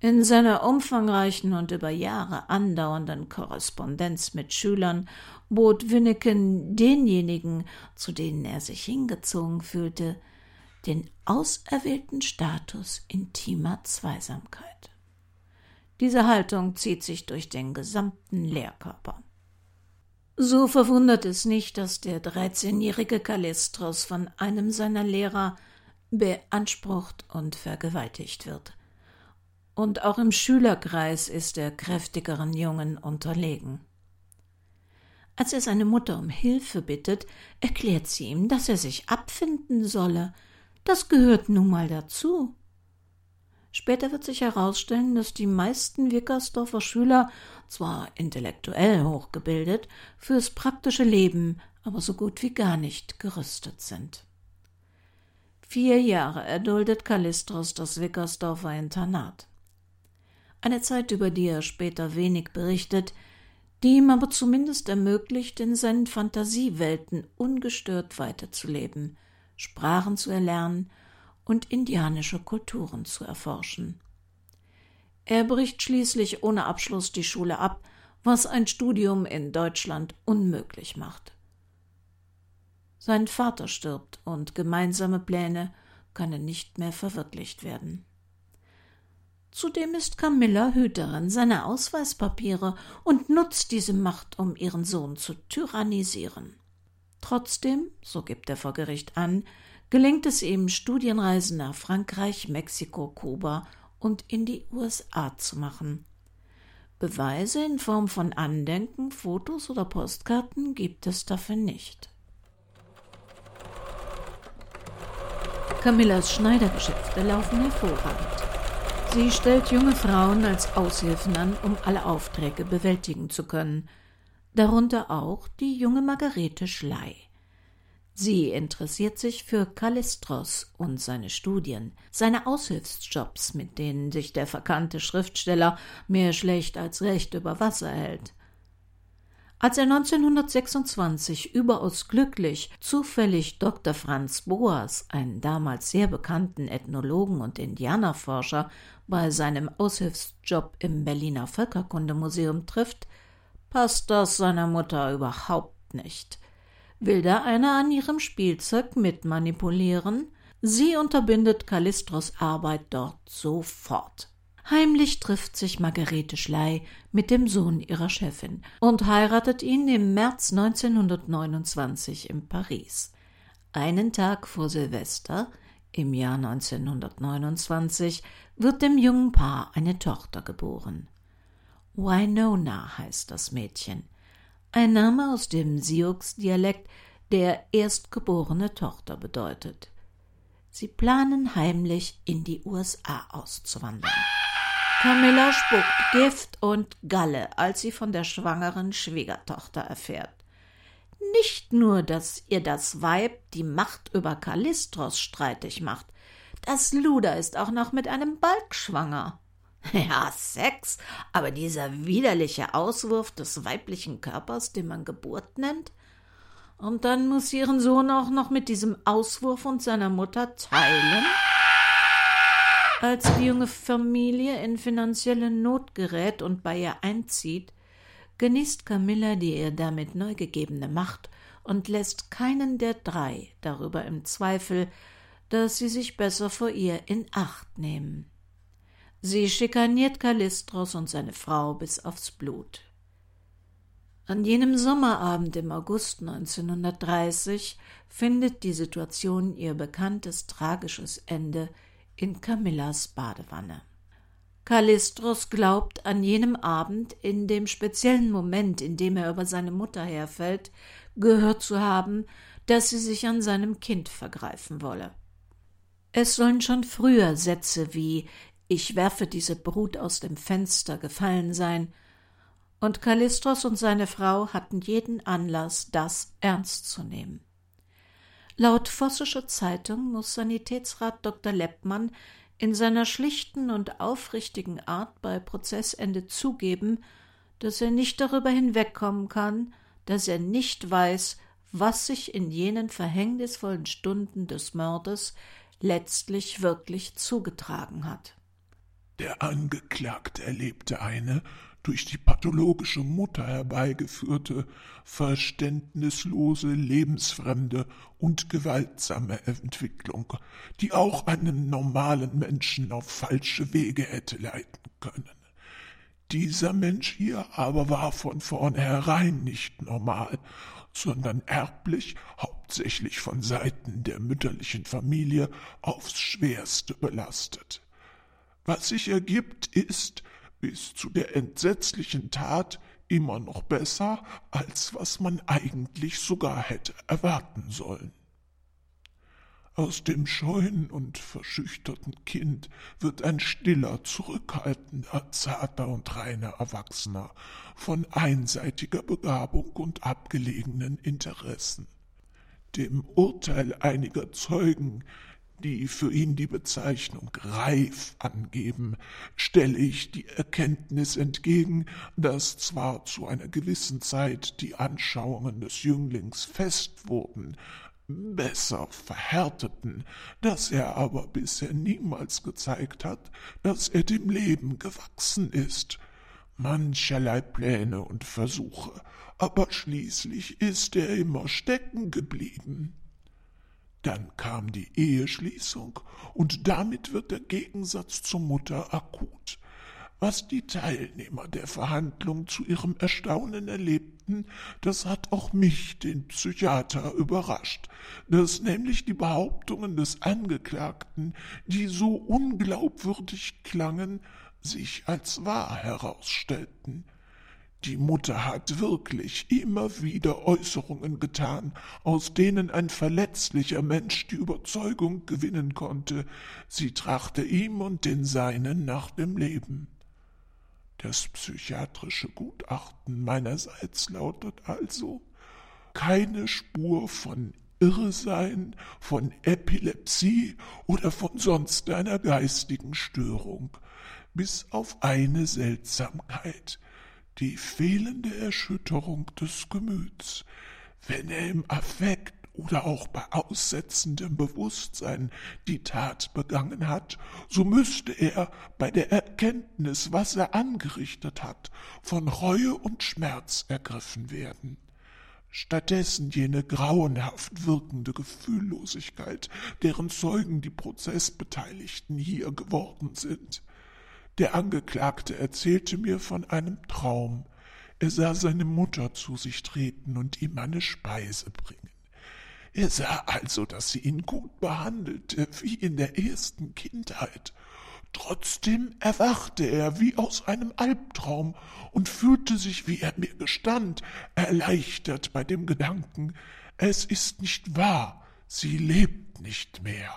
In seiner umfangreichen und über Jahre andauernden Korrespondenz mit Schülern bot Winneken denjenigen, zu denen er sich hingezogen fühlte, den auserwählten Status intimer Zweisamkeit. Diese Haltung zieht sich durch den gesamten Lehrkörper. So verwundert es nicht, dass der dreizehnjährige Kallistros von einem seiner Lehrer beansprucht und vergewaltigt wird. Und auch im Schülerkreis ist er kräftigeren Jungen unterlegen. Als er seine Mutter um Hilfe bittet, erklärt sie ihm, dass er sich abfinden solle. Das gehört nun mal dazu. Später wird sich herausstellen, dass die meisten Wickersdorfer Schüler, zwar intellektuell hochgebildet, fürs praktische Leben aber so gut wie gar nicht gerüstet sind. Vier Jahre erduldet Kallistros das Wickersdorfer Internat. Eine Zeit, über die er später wenig berichtet, die ihm aber zumindest ermöglicht, in seinen Fantasiewelten ungestört weiterzuleben, Sprachen zu erlernen und indianische Kulturen zu erforschen. Er bricht schließlich ohne Abschluss die Schule ab, was ein Studium in Deutschland unmöglich macht. Sein Vater stirbt und gemeinsame Pläne können nicht mehr verwirklicht werden. Zudem ist Camilla Hüterin seiner Ausweispapiere und nutzt diese Macht, um ihren Sohn zu tyrannisieren. Trotzdem, so gibt er vor Gericht an, gelingt es ihm, Studienreisen nach Frankreich, Mexiko, Kuba und in die USA zu machen. Beweise in Form von Andenken, Fotos oder Postkarten gibt es dafür nicht. Camillas Schneidergeschäfte laufen hervorragend. Sie stellt junge Frauen als Aushilfen an, um alle Aufträge bewältigen zu können, darunter auch die junge Margarete Schley. Sie interessiert sich für Kallistros und seine Studien, seine Aushilfsjobs, mit denen sich der verkannte Schriftsteller mehr schlecht als recht über Wasser hält. Als er 1926 überaus glücklich zufällig Dr. Franz Boas, einen damals sehr bekannten Ethnologen und Indianerforscher, bei seinem Aushilfsjob im Berliner Völkerkundemuseum trifft, passt das seiner Mutter überhaupt nicht. Will da einer an ihrem Spielzeug mitmanipulieren? Sie unterbindet Kallistros Arbeit dort sofort. Heimlich trifft sich Margarete Schley mit dem Sohn ihrer Chefin und heiratet ihn im März 1929 in Paris. Einen Tag vor Silvester, im Jahr 1929, wird dem jungen Paar eine Tochter geboren. Winona heißt das Mädchen, ein Name aus dem Sioux-Dialekt, der erstgeborene Tochter bedeutet. Sie planen heimlich in die USA auszuwandern. Camilla spuckt Gift und Galle, als sie von der schwangeren Schwiegertochter erfährt. Nicht nur, dass ihr das Weib die Macht über Kallistros streitig macht, das Luder ist auch noch mit einem Balk schwanger. Ja, Sex, aber dieser widerliche Auswurf des weiblichen Körpers, den man Geburt nennt? Und dann muss sie ihren Sohn auch noch mit diesem Auswurf und seiner Mutter teilen? Als die junge Familie in finanzielle Not gerät und bei ihr einzieht, genießt Camilla die ihr damit neu gegebene Macht und lässt keinen der drei darüber im Zweifel, dass sie sich besser vor ihr in Acht nehmen. Sie schikaniert Kallistros und seine Frau bis aufs Blut. An jenem Sommerabend im August 1930 findet die Situation ihr bekanntes tragisches Ende in Camillas Badewanne. Kallistros glaubt an jenem Abend, in dem speziellen Moment, in dem er über seine Mutter herfällt, gehört zu haben, dass sie sich an seinem Kind vergreifen wolle. Es sollen schon früher Sätze wie Ich werfe diese Brut aus dem Fenster gefallen sein, und Kallistros und seine Frau hatten jeden Anlass, das ernst zu nehmen. Laut Vossischer Zeitung muss Sanitätsrat Dr. Leppmann in seiner schlichten und aufrichtigen Art bei Prozessende zugeben, dass er nicht darüber hinwegkommen kann, dass er nicht weiß, was sich in jenen verhängnisvollen Stunden des Mordes letztlich wirklich zugetragen hat. Der Angeklagte erlebte eine durch die pathologische Mutter herbeigeführte, verständnislose, lebensfremde und gewaltsame Entwicklung, die auch einen normalen Menschen auf falsche Wege hätte leiten können. Dieser Mensch hier aber war von vornherein nicht normal, sondern erblich, hauptsächlich von Seiten der mütterlichen Familie, aufs schwerste belastet. Was sich ergibt, ist, bis zu der entsetzlichen Tat immer noch besser, als was man eigentlich sogar hätte erwarten sollen. Aus dem scheuen und verschüchterten Kind wird ein stiller, zurückhaltender, zarter und reiner Erwachsener von einseitiger Begabung und abgelegenen Interessen. Dem Urteil einiger Zeugen die für ihn die Bezeichnung reif angeben, stelle ich die Erkenntnis entgegen, dass zwar zu einer gewissen Zeit die Anschauungen des Jünglings fest wurden, besser verhärteten, dass er aber bisher niemals gezeigt hat, dass er dem Leben gewachsen ist. Mancherlei Pläne und Versuche, aber schließlich ist er immer stecken geblieben. Dann kam die Eheschließung, und damit wird der Gegensatz zur Mutter akut. Was die Teilnehmer der Verhandlung zu ihrem Erstaunen erlebten, das hat auch mich, den Psychiater, überrascht, dass nämlich die Behauptungen des Angeklagten, die so unglaubwürdig klangen, sich als wahr herausstellten. Die Mutter hat wirklich immer wieder Äußerungen getan, aus denen ein verletzlicher Mensch die Überzeugung gewinnen konnte, sie trachte ihm und den Seinen nach dem Leben. Das psychiatrische Gutachten meinerseits lautet also keine Spur von irre sein, von Epilepsie oder von sonst einer geistigen Störung, bis auf eine Seltsamkeit, die fehlende Erschütterung des Gemüts, wenn er im Affekt oder auch bei aussetzendem Bewusstsein die Tat begangen hat, so müsste er bei der Erkenntnis, was er angerichtet hat, von Reue und Schmerz ergriffen werden. Stattdessen jene grauenhaft wirkende Gefühllosigkeit, deren Zeugen die Prozessbeteiligten hier geworden sind. Der Angeklagte erzählte mir von einem Traum. Er sah seine Mutter zu sich treten und ihm eine Speise bringen. Er sah also, dass sie ihn gut behandelte, wie in der ersten Kindheit. Trotzdem erwachte er wie aus einem Albtraum und fühlte sich, wie er mir gestand, erleichtert bei dem Gedanken, es ist nicht wahr, sie lebt nicht mehr.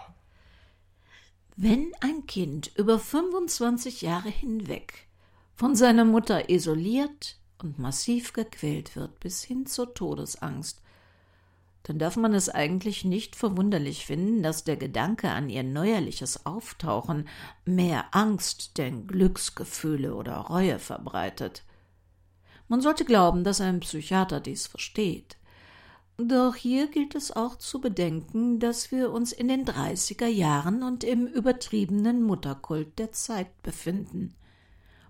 Wenn ein Kind über 25 Jahre hinweg von seiner Mutter isoliert und massiv gequält wird bis hin zur Todesangst, dann darf man es eigentlich nicht verwunderlich finden, dass der Gedanke an ihr neuerliches Auftauchen mehr Angst denn Glücksgefühle oder Reue verbreitet. Man sollte glauben, dass ein Psychiater dies versteht. Doch hier gilt es auch zu bedenken, dass wir uns in den dreißiger Jahren und im übertriebenen Mutterkult der Zeit befinden.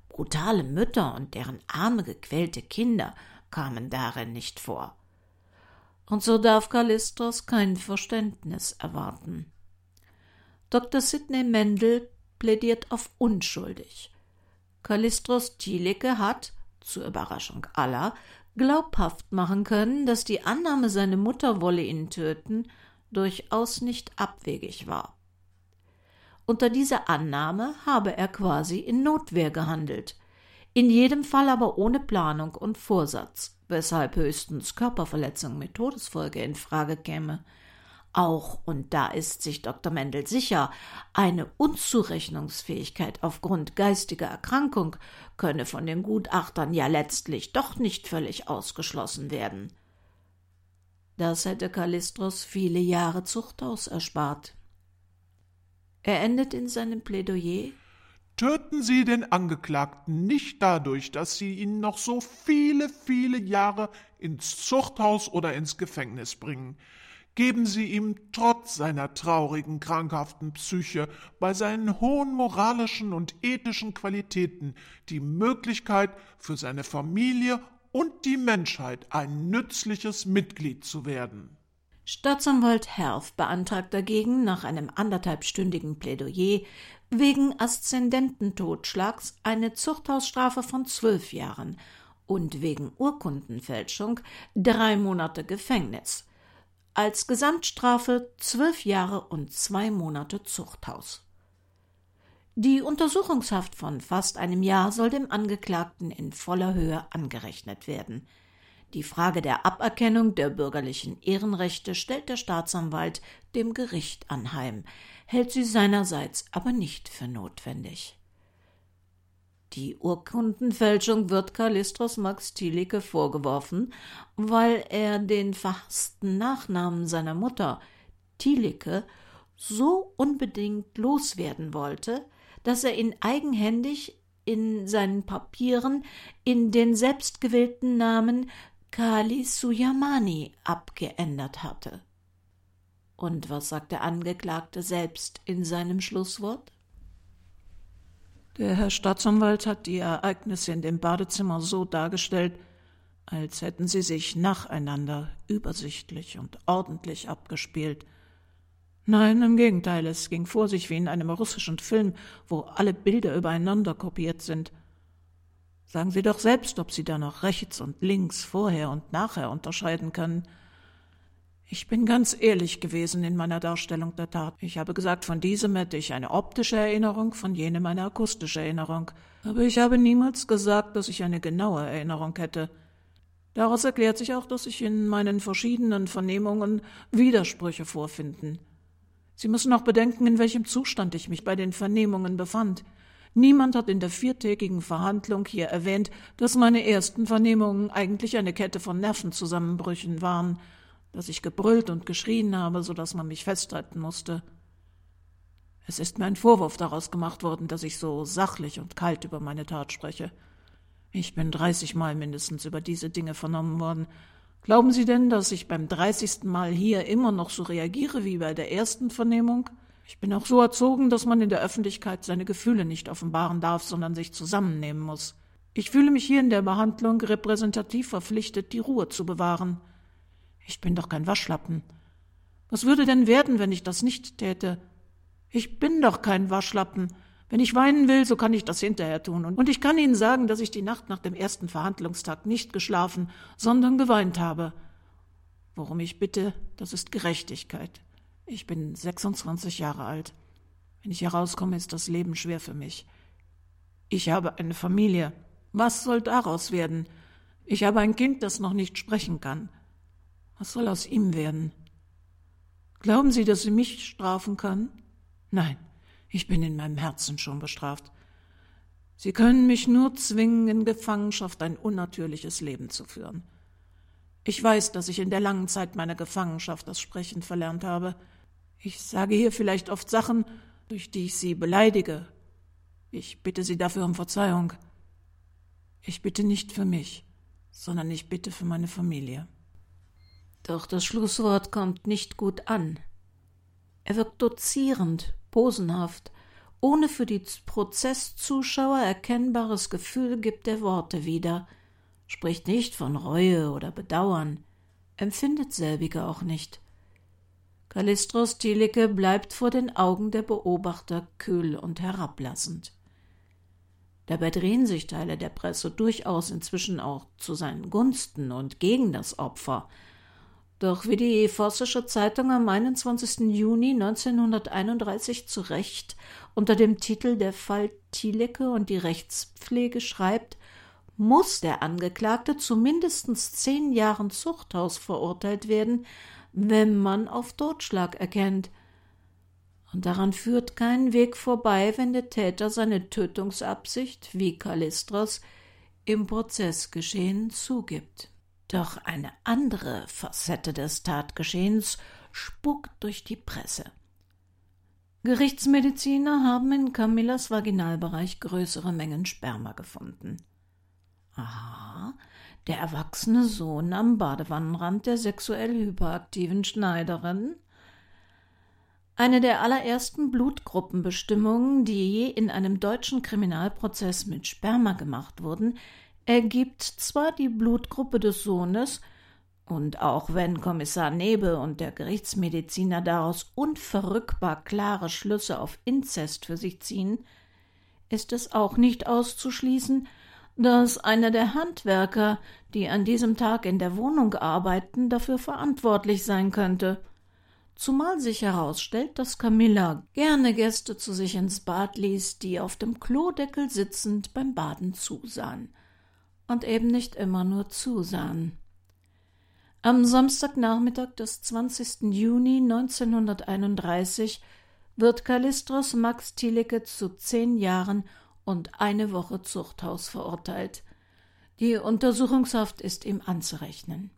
Brutale Mütter und deren arme gequälte Kinder kamen darin nicht vor und so darf Kallistros kein Verständnis erwarten. Dr. Sidney Mendel plädiert auf unschuldig. Kallistros Thielicke hat, zur Überraschung aller, glaubhaft machen können, dass die Annahme, seine Mutter wolle ihn töten, durchaus nicht abwegig war. Unter dieser Annahme habe er quasi in Notwehr gehandelt, in jedem Fall aber ohne Planung und Vorsatz, weshalb höchstens Körperverletzung mit Todesfolge in Frage käme. Auch, und da ist sich Dr. Mendel sicher, eine Unzurechnungsfähigkeit aufgrund geistiger Erkrankung könne von den Gutachtern ja letztlich doch nicht völlig ausgeschlossen werden. Das hätte Kallistros viele Jahre Zuchthaus erspart. Er endet in seinem Plädoyer Töten Sie den Angeklagten nicht dadurch, dass Sie ihn noch so viele, viele Jahre ins Zuchthaus oder ins Gefängnis bringen. Geben Sie ihm trotz seiner traurigen, krankhaften Psyche bei seinen hohen moralischen und ethischen Qualitäten die Möglichkeit, für seine Familie und die Menschheit ein nützliches Mitglied zu werden. Staatsanwalt Herf beantragt dagegen nach einem anderthalbstündigen Plädoyer wegen Aszendententotschlags eine Zuchthausstrafe von zwölf Jahren und wegen Urkundenfälschung drei Monate Gefängnis. Als Gesamtstrafe zwölf Jahre und zwei Monate Zuchthaus. Die Untersuchungshaft von fast einem Jahr soll dem Angeklagten in voller Höhe angerechnet werden. Die Frage der Aberkennung der bürgerlichen Ehrenrechte stellt der Staatsanwalt dem Gericht anheim, hält sie seinerseits aber nicht für notwendig. Die Urkundenfälschung wird Kallistros Max Thielicke vorgeworfen, weil er den verhassten Nachnamen seiner Mutter, Thielicke, so unbedingt loswerden wollte, dass er ihn eigenhändig in seinen Papieren in den selbstgewählten Namen Kali Suyamani abgeändert hatte. Und was sagt der Angeklagte selbst in seinem Schlusswort? Der Herr Staatsanwalt hat die Ereignisse in dem Badezimmer so dargestellt, als hätten sie sich nacheinander übersichtlich und ordentlich abgespielt. Nein, im Gegenteil, es ging vor sich wie in einem russischen Film, wo alle Bilder übereinander kopiert sind. Sagen Sie doch selbst, ob Sie da noch rechts und links, vorher und nachher unterscheiden können. Ich bin ganz ehrlich gewesen in meiner Darstellung der Tat. Ich habe gesagt, von diesem hätte ich eine optische Erinnerung, von jenem eine akustische Erinnerung. Aber ich habe niemals gesagt, dass ich eine genaue Erinnerung hätte. Daraus erklärt sich auch, dass sich in meinen verschiedenen Vernehmungen Widersprüche vorfinden. Sie müssen auch bedenken, in welchem Zustand ich mich bei den Vernehmungen befand. Niemand hat in der viertägigen Verhandlung hier erwähnt, dass meine ersten Vernehmungen eigentlich eine Kette von Nervenzusammenbrüchen waren. Dass ich gebrüllt und geschrien habe, so dass man mich festhalten musste. Es ist mir ein Vorwurf daraus gemacht worden, dass ich so sachlich und kalt über meine Tat spreche. Ich bin dreißigmal mindestens über diese Dinge vernommen worden. Glauben Sie denn, dass ich beim dreißigsten Mal hier immer noch so reagiere wie bei der ersten Vernehmung? Ich bin auch so erzogen, dass man in der Öffentlichkeit seine Gefühle nicht offenbaren darf, sondern sich zusammennehmen muss. Ich fühle mich hier in der Behandlung repräsentativ verpflichtet, die Ruhe zu bewahren. Ich bin doch kein Waschlappen. Was würde denn werden, wenn ich das nicht täte? Ich bin doch kein Waschlappen. Wenn ich weinen will, so kann ich das hinterher tun. Und ich kann Ihnen sagen, dass ich die Nacht nach dem ersten Verhandlungstag nicht geschlafen, sondern geweint habe. Worum ich bitte, das ist Gerechtigkeit. Ich bin 26 Jahre alt. Wenn ich herauskomme, ist das Leben schwer für mich. Ich habe eine Familie. Was soll daraus werden? Ich habe ein Kind, das noch nicht sprechen kann. Was soll aus ihm werden? Glauben Sie, dass Sie mich strafen können? Nein, ich bin in meinem Herzen schon bestraft. Sie können mich nur zwingen, in Gefangenschaft ein unnatürliches Leben zu führen. Ich weiß, dass ich in der langen Zeit meiner Gefangenschaft das Sprechen verlernt habe. Ich sage hier vielleicht oft Sachen, durch die ich Sie beleidige. Ich bitte Sie dafür um Verzeihung. Ich bitte nicht für mich, sondern ich bitte für meine Familie. Doch das Schlusswort kommt nicht gut an. Er wirkt dozierend, posenhaft, ohne für die Prozesszuschauer erkennbares Gefühl gibt er Worte wieder, spricht nicht von Reue oder Bedauern, empfindet selbige auch nicht. Kallistros Thielicke bleibt vor den Augen der Beobachter kühl und herablassend. Dabei drehen sich Teile der Presse durchaus inzwischen auch zu seinen Gunsten und gegen das Opfer, doch wie die Vossische Zeitung am 21. Juni 1931 zu Recht unter dem Titel Der Fall Thielecke und die Rechtspflege schreibt, muss der Angeklagte zu mindestens zehn Jahren Zuchthaus verurteilt werden, wenn man auf Totschlag erkennt. Und daran führt kein Weg vorbei, wenn der Täter seine Tötungsabsicht, wie Kallistros, im Prozessgeschehen zugibt. Doch eine andere Facette des Tatgeschehens spukt durch die Presse. Gerichtsmediziner haben in Camillas Vaginalbereich größere Mengen Sperma gefunden. Aha, der erwachsene Sohn am Badewannenrand der sexuell hyperaktiven Schneiderin? Eine der allerersten Blutgruppenbestimmungen, die je in einem deutschen Kriminalprozess mit Sperma gemacht wurden, ergibt zwar die Blutgruppe des Sohnes, und auch wenn Kommissar Nebe und der Gerichtsmediziner daraus unverrückbar klare Schlüsse auf Inzest für sich ziehen, ist es auch nicht auszuschließen, dass einer der Handwerker, die an diesem Tag in der Wohnung arbeiten, dafür verantwortlich sein könnte. Zumal sich herausstellt, dass Camilla gerne Gäste zu sich ins Bad ließ, die auf dem Klodeckel sitzend beim Baden zusahen und eben nicht immer nur zusahen. Am Samstagnachmittag des 20. Juni 1931 wird Kallistros Max Thielicke zu zehn Jahren und eine Woche Zuchthaus verurteilt. Die Untersuchungshaft ist ihm anzurechnen.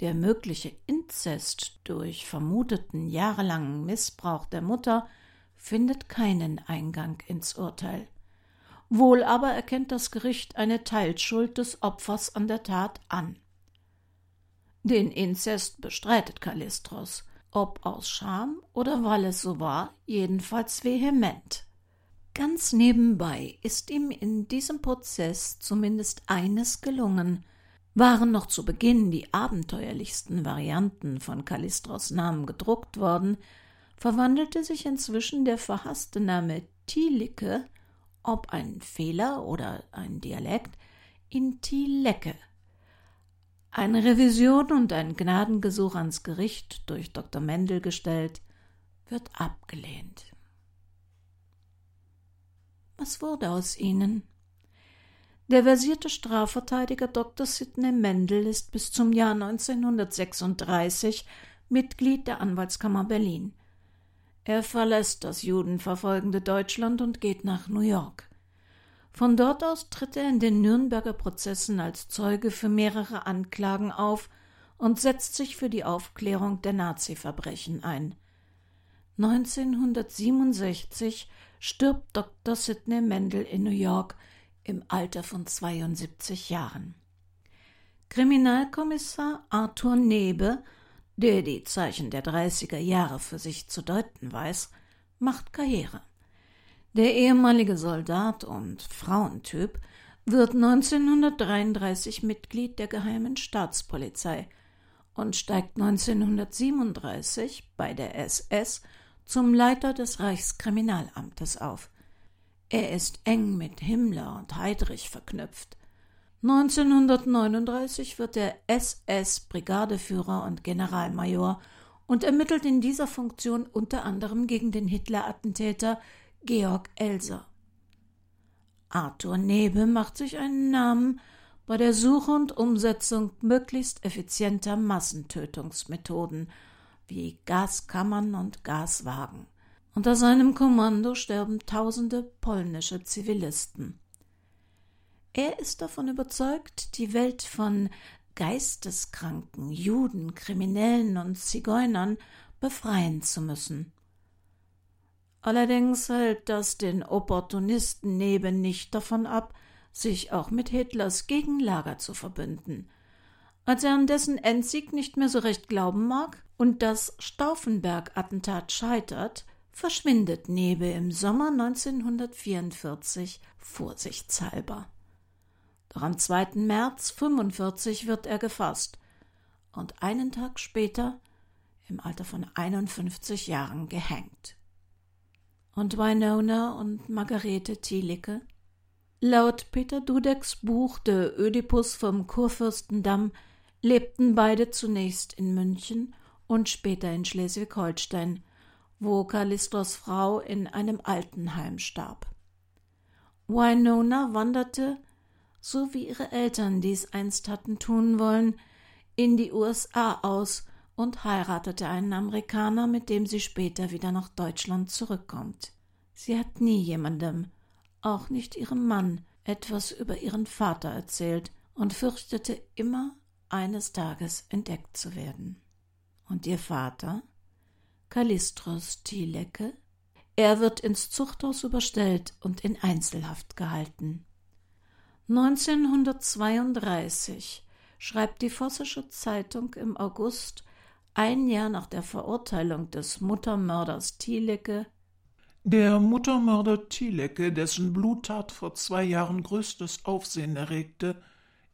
Der mögliche Inzest durch vermuteten jahrelangen Missbrauch der Mutter findet keinen Eingang ins Urteil. Wohl aber erkennt das Gericht eine Teilschuld des Opfers an der Tat an. Den Inzest bestreitet Kallistros, ob aus Scham oder weil es so war, jedenfalls vehement. Ganz nebenbei ist ihm in diesem Prozess zumindest eines gelungen. Waren noch zu Beginn die abenteuerlichsten Varianten von Kallistros Namen gedruckt worden, verwandelte sich inzwischen der verhasste Name Thielicke ob ein Fehler oder ein Dialekt, in Tilecke. Eine Revision und ein Gnadengesuch ans Gericht durch Dr. Mendel gestellt, wird abgelehnt. Was wurde aus ihnen? Der versierte Strafverteidiger Dr. Sidney Mendel ist bis zum Jahr 1936 Mitglied der Anwaltskammer Berlin. Er verlässt das judenverfolgende Deutschland und geht nach New York. Von dort aus tritt er in den Nürnberger Prozessen als Zeuge für mehrere Anklagen auf und setzt sich für die Aufklärung der Nazi-Verbrechen ein. 1967 stirbt Dr. Sidney Mendel in New York im Alter von 72 Jahren. Kriminalkommissar Arthur Nebe, der die Zeichen der 30er Jahre für sich zu deuten weiß, macht Karriere. Der ehemalige Soldat und Frauentyp wird 1933 Mitglied der Geheimen Staatspolizei und steigt 1937 bei der SS zum Leiter des Reichskriminalamtes auf. Er ist eng mit Himmler und Heydrich verknüpft. 1939 wird er SS-Brigadeführer und Generalmajor und ermittelt in dieser Funktion unter anderem gegen den Hitler-Attentäter Georg Elser. Arthur Nebe macht sich einen Namen bei der Suche und Umsetzung möglichst effizienter Massentötungsmethoden wie Gaskammern und Gaswagen. Unter seinem Kommando sterben tausende polnische Zivilisten. Er ist davon überzeugt, die Welt von Geisteskranken, Juden, Kriminellen und Zigeunern befreien zu müssen. Allerdings hält das den Opportunisten neben nicht davon ab, sich auch mit Hitlers Gegenlager zu verbünden. Als er an dessen Endsieg nicht mehr so recht glauben mag und das Stauffenberg-Attentat scheitert, verschwindet Nebe im Sommer 1944 vorsichtshalber. Doch am 2. März 1945 wird er gefasst und einen Tag später im Alter von 51 Jahren gehängt und Winona und Margarete Thielicke? Laut Peter Dudeks Buch Der Ödipus vom Kurfürstendamm lebten beide zunächst in München und später in Schleswig-Holstein, wo Kallistros Frau in einem Altenheim starb. Winona wanderte, so wie ihre Eltern dies einst hatten tun wollen, in die USA aus und heiratete einen Amerikaner, mit dem sie später wieder nach Deutschland zurückkommt. Sie hat nie jemandem, auch nicht ihrem Mann, etwas über ihren Vater erzählt und fürchtete immer, eines Tages entdeckt zu werden. Und ihr Vater? Kallistros Thielecke? Er wird ins Zuchthaus überstellt und in Einzelhaft gehalten. 1932 schreibt die Vossische Zeitung im August ein Jahr nach der Verurteilung des Muttermörders Thielecke der Muttermörder Thielecke, dessen Bluttat vor zwei Jahren größtes Aufsehen erregte,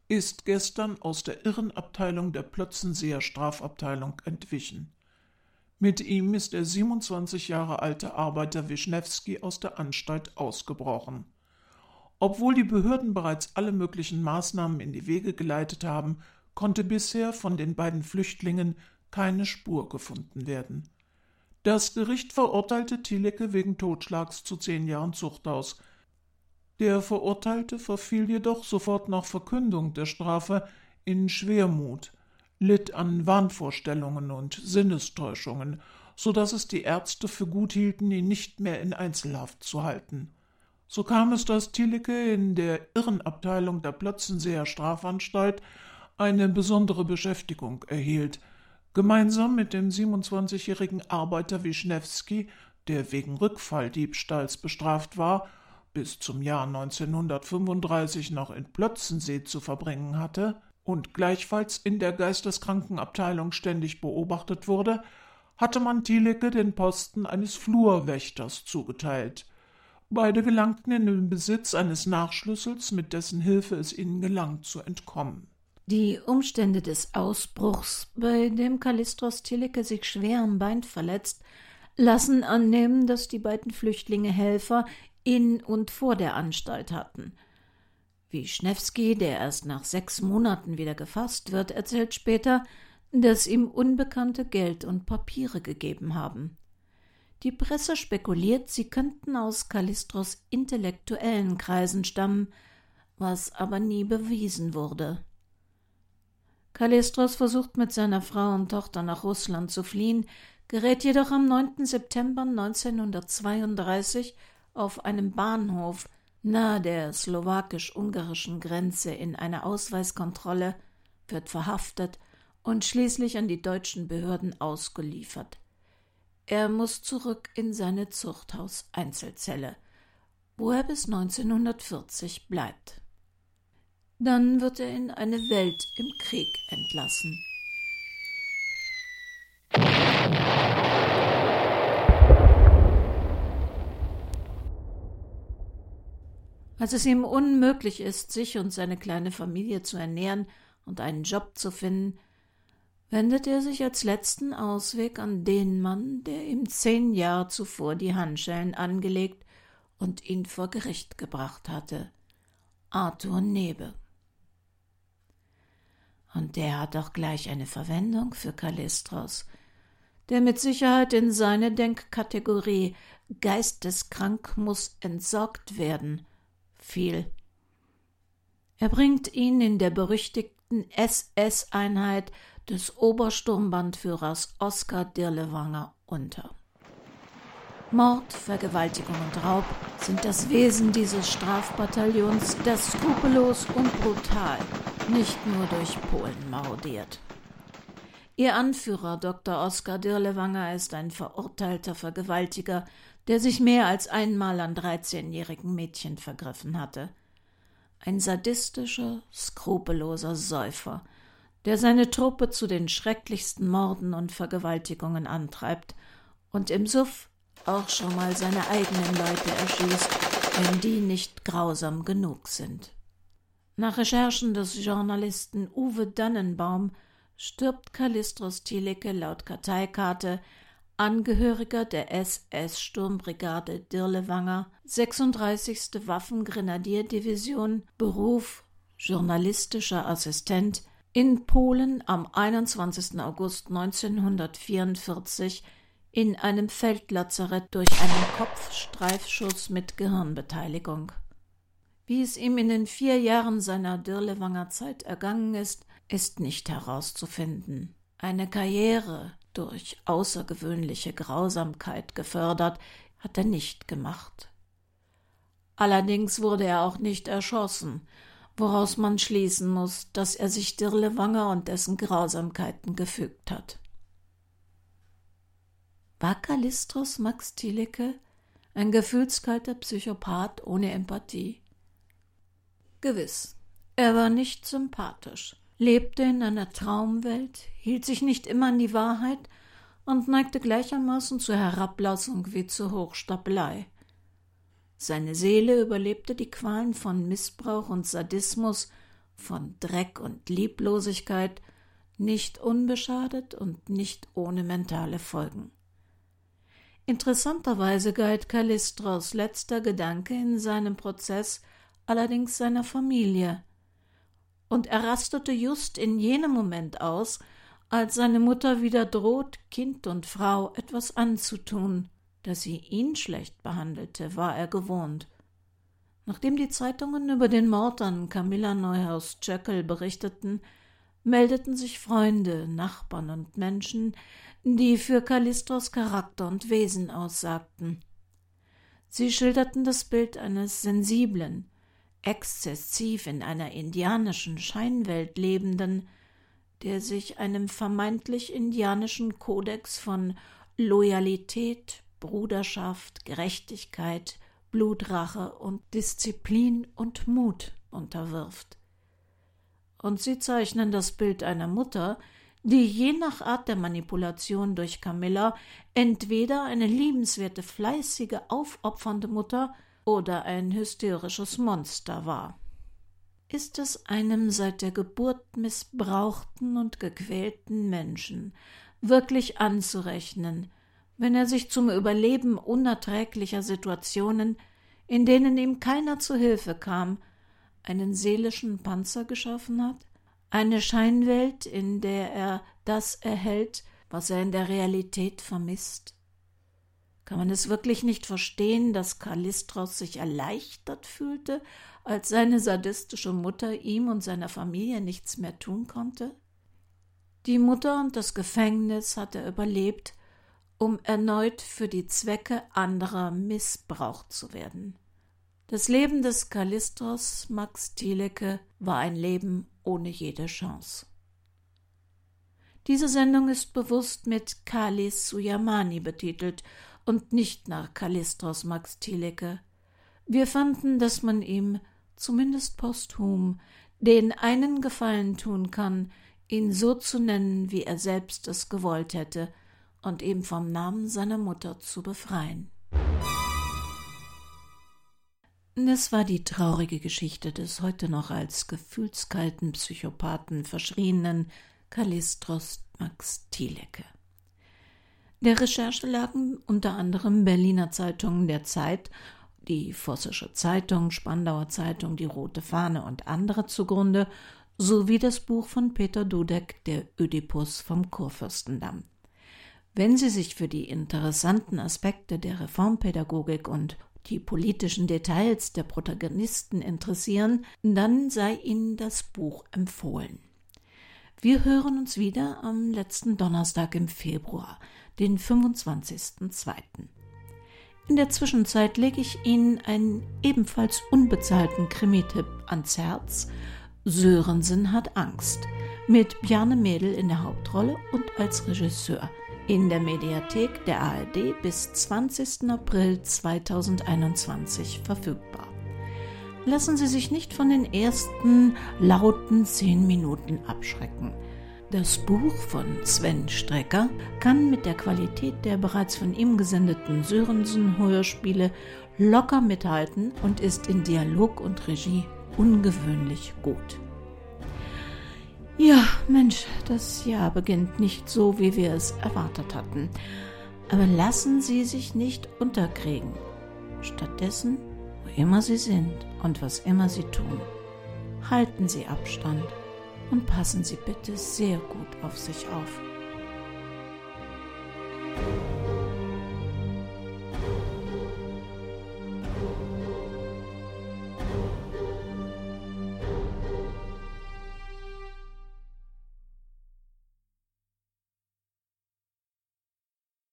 ist gestern aus der Irrenabteilung der Plötzenseer Strafabteilung entwichen. Mit ihm ist der 27 Jahre alte Arbeiter Wischnewski aus der Anstalt ausgebrochen. Obwohl die Behörden bereits alle möglichen Maßnahmen in die Wege geleitet haben, konnte bisher von den beiden Flüchtlingen keine Spur gefunden werden. Das Gericht verurteilte Thielecke wegen Totschlags zu zehn Jahren Zuchthaus. Der Verurteilte verfiel jedoch sofort nach Verkündung der Strafe in Schwermut, litt an Wahnvorstellungen und Sinnestäuschungen, so dass es die Ärzte für gut hielten, ihn nicht mehr in Einzelhaft zu halten. So kam es, dass Thielecke in der Irrenabteilung der Plötzenseer Strafanstalt eine besondere Beschäftigung erhielt – Gemeinsam mit dem 27-jährigen Arbeiter Wischnewski, der wegen Rückfalldiebstahls bestraft war, bis zum Jahr 1935 noch in Plötzensee zu verbringen hatte und gleichfalls in der Geisteskrankenabteilung ständig beobachtet wurde, hatte man Thielecke den Posten eines Flurwächters zugeteilt. Beide gelangten in den Besitz eines Nachschlüssels, mit dessen Hilfe es ihnen gelang zu entkommen. Die Umstände des Ausbruchs, bei dem Kallistros Thielecke sich schwer am Bein verletzt, lassen annehmen, dass die beiden Flüchtlinge Helfer in und vor der Anstalt hatten. Wischnewski, der erst nach sechs Monaten wieder gefasst wird, erzählt später, dass ihm Unbekannte Geld und Papiere gegeben haben. Die Presse spekuliert, sie könnten aus Kallistros intellektuellen Kreisen stammen, was aber nie bewiesen wurde. Kallistros versucht mit seiner Frau und Tochter nach Russland zu fliehen, gerät jedoch am 9. September 1932 auf einem Bahnhof nahe der slowakisch-ungarischen Grenze in eine Ausweiskontrolle, wird verhaftet und schließlich an die deutschen Behörden ausgeliefert. Er muss zurück in seine Zuchthaus-Einzelzelle, wo er bis 1940 bleibt. Dann wird er in eine Welt im Krieg entlassen. Als es ihm unmöglich ist, sich und seine kleine Familie zu ernähren und einen Job zu finden, wendet er sich als letzten Ausweg an den Mann, der ihm zehn Jahre zuvor die Handschellen angelegt und ihn vor Gericht gebracht hatte, Arthur Nebe. Und der hat auch gleich eine Verwendung für Kallistros, der mit Sicherheit in seine Denkkategorie geisteskrank muss entsorgt werden fiel. Er bringt ihn in der berüchtigten SS-Einheit des Obersturmbandführers Oskar Dirlewanger unter. Mord, Vergewaltigung und Raub sind das Wesen dieses Strafbataillons, das skrupellos und brutal nicht nur durch Polen marodiert. Ihr Anführer Dr. Oskar Dirlewanger ist ein verurteilter Vergewaltiger, der sich mehr als einmal an dreizehnjährigen Mädchen vergriffen hatte. Ein sadistischer, skrupelloser Säufer, der seine Truppe zu den schrecklichsten Morden und Vergewaltigungen antreibt und im Suff auch schon mal seine eigenen Leute erschießt, wenn die nicht grausam genug sind. Nach Recherchen des Journalisten Uwe Dannenbaum stirbt Kallistros Thielicke laut Karteikarte Angehöriger der SS-Sturmbrigade Dirlewanger, 36. Waffengrenadierdivision, Beruf journalistischer Assistent, in Polen am 21. August 1944 in einem Feldlazarett durch einen Kopfstreifschuss mit Gehirnbeteiligung. Wie es ihm in den vier Jahren seiner Dirlewanger Zeit ergangen ist, ist nicht herauszufinden. Eine Karriere durch außergewöhnliche Grausamkeit gefördert, hat er nicht gemacht. Allerdings wurde er auch nicht erschossen, woraus man schließen muss, dass er sich Dirlewanger und dessen Grausamkeiten gefügt hat. War Kallistros Max Thielicke ein gefühlskalter Psychopath ohne Empathie? Gewiss, er war nicht sympathisch, lebte in einer Traumwelt, hielt sich nicht immer an die Wahrheit und neigte gleichermaßen zur Herablassung wie zur Hochstapelei. Seine Seele überlebte die Qualen von Missbrauch und Sadismus, von Dreck und Lieblosigkeit, nicht unbeschadet und nicht ohne mentale Folgen. Interessanterweise galt Kallistros letzter Gedanke in seinem Prozess allerdings seiner Familie, und er rastete just in jenem Moment aus, als seine Mutter wieder droht, Kind und Frau etwas anzutun. Dass sie ihn schlecht behandelte, war er gewohnt. Nachdem die Zeitungen über den Mord an Camilla Neuhaus Jöckel berichteten, meldeten sich Freunde, Nachbarn und Menschen, die für Kallistros Charakter und Wesen aussagten. Sie schilderten das Bild eines sensiblen, exzessiv in einer indianischen Scheinwelt lebenden, der sich einem vermeintlich indianischen Kodex von Loyalität, Bruderschaft, Gerechtigkeit, Blutrache und Disziplin und Mut unterwirft. Und sie zeichnen das Bild einer Mutter, die je nach Art der Manipulation durch Camilla entweder eine liebenswerte, fleißige, aufopfernde Mutter oder ein hysterisches Monster war. Ist es einem seit der Geburt missbrauchten und gequälten Menschen wirklich anzurechnen, wenn er sich zum Überleben unerträglicher Situationen, in denen ihm keiner zu Hilfe kam, einen seelischen Panzer geschaffen hat? Eine Scheinwelt, in der er das erhält, was er in der Realität vermisst? Kann man es wirklich nicht verstehen, dass Kallistros sich erleichtert fühlte, als seine sadistische Mutter ihm und seiner Familie nichts mehr tun konnte? Die Mutter und das Gefängnis hat er überlebt, um erneut für die Zwecke anderer missbraucht zu werden. Das Leben des Kallistros Max Thielecke war ein Leben ohne jede Chance. Diese Sendung ist bewusst mit Kalis Suyamani betitelt und nicht nach Kalistros Max Thielecke. Wir fanden, dass man ihm, zumindest posthum, den einen Gefallen tun kann, ihn so zu nennen, wie er selbst es gewollt hätte, und ihm vom Namen seiner Mutter zu befreien. Es war die traurige Geschichte des heute noch als gefühlskalten Psychopathen verschrienen Kallistros Max Thielecke. Der Recherche lagen unter anderem Berliner Zeitungen der Zeit, die Vossische Zeitung, Spandauer Zeitung, die Rote Fahne und andere zugrunde, sowie das Buch von Peter Dudek, der Ödipus vom Kurfürstendamm. Wenn Sie sich für die interessanten Aspekte der Reformpädagogik und die politischen Details der Protagonisten interessieren, dann sei Ihnen das Buch empfohlen. Wir hören uns wieder am letzten Donnerstag im Februar, den 25.02. In der Zwischenzeit lege ich Ihnen einen ebenfalls unbezahlten Krimi-Tipp ans Herz. Sörensen hat Angst. Mit Bjarne Mädel in der Hauptrolle und als Regisseur in der Mediathek der ARD bis 20. April 2021 verfügbar. Lassen Sie sich nicht von den ersten lauten zehn Minuten abschrecken. Das Buch von Sven Strecker kann mit der Qualität der bereits von ihm gesendeten Sörensen-Hörspiele locker mithalten und ist in Dialog und Regie ungewöhnlich gut. Ja, Mensch, das Jahr beginnt nicht so, wie wir es erwartet hatten. Aber lassen Sie sich nicht unterkriegen. Stattdessen, wo immer Sie sind und was immer Sie tun, halten Sie Abstand und passen Sie bitte sehr gut auf sich auf.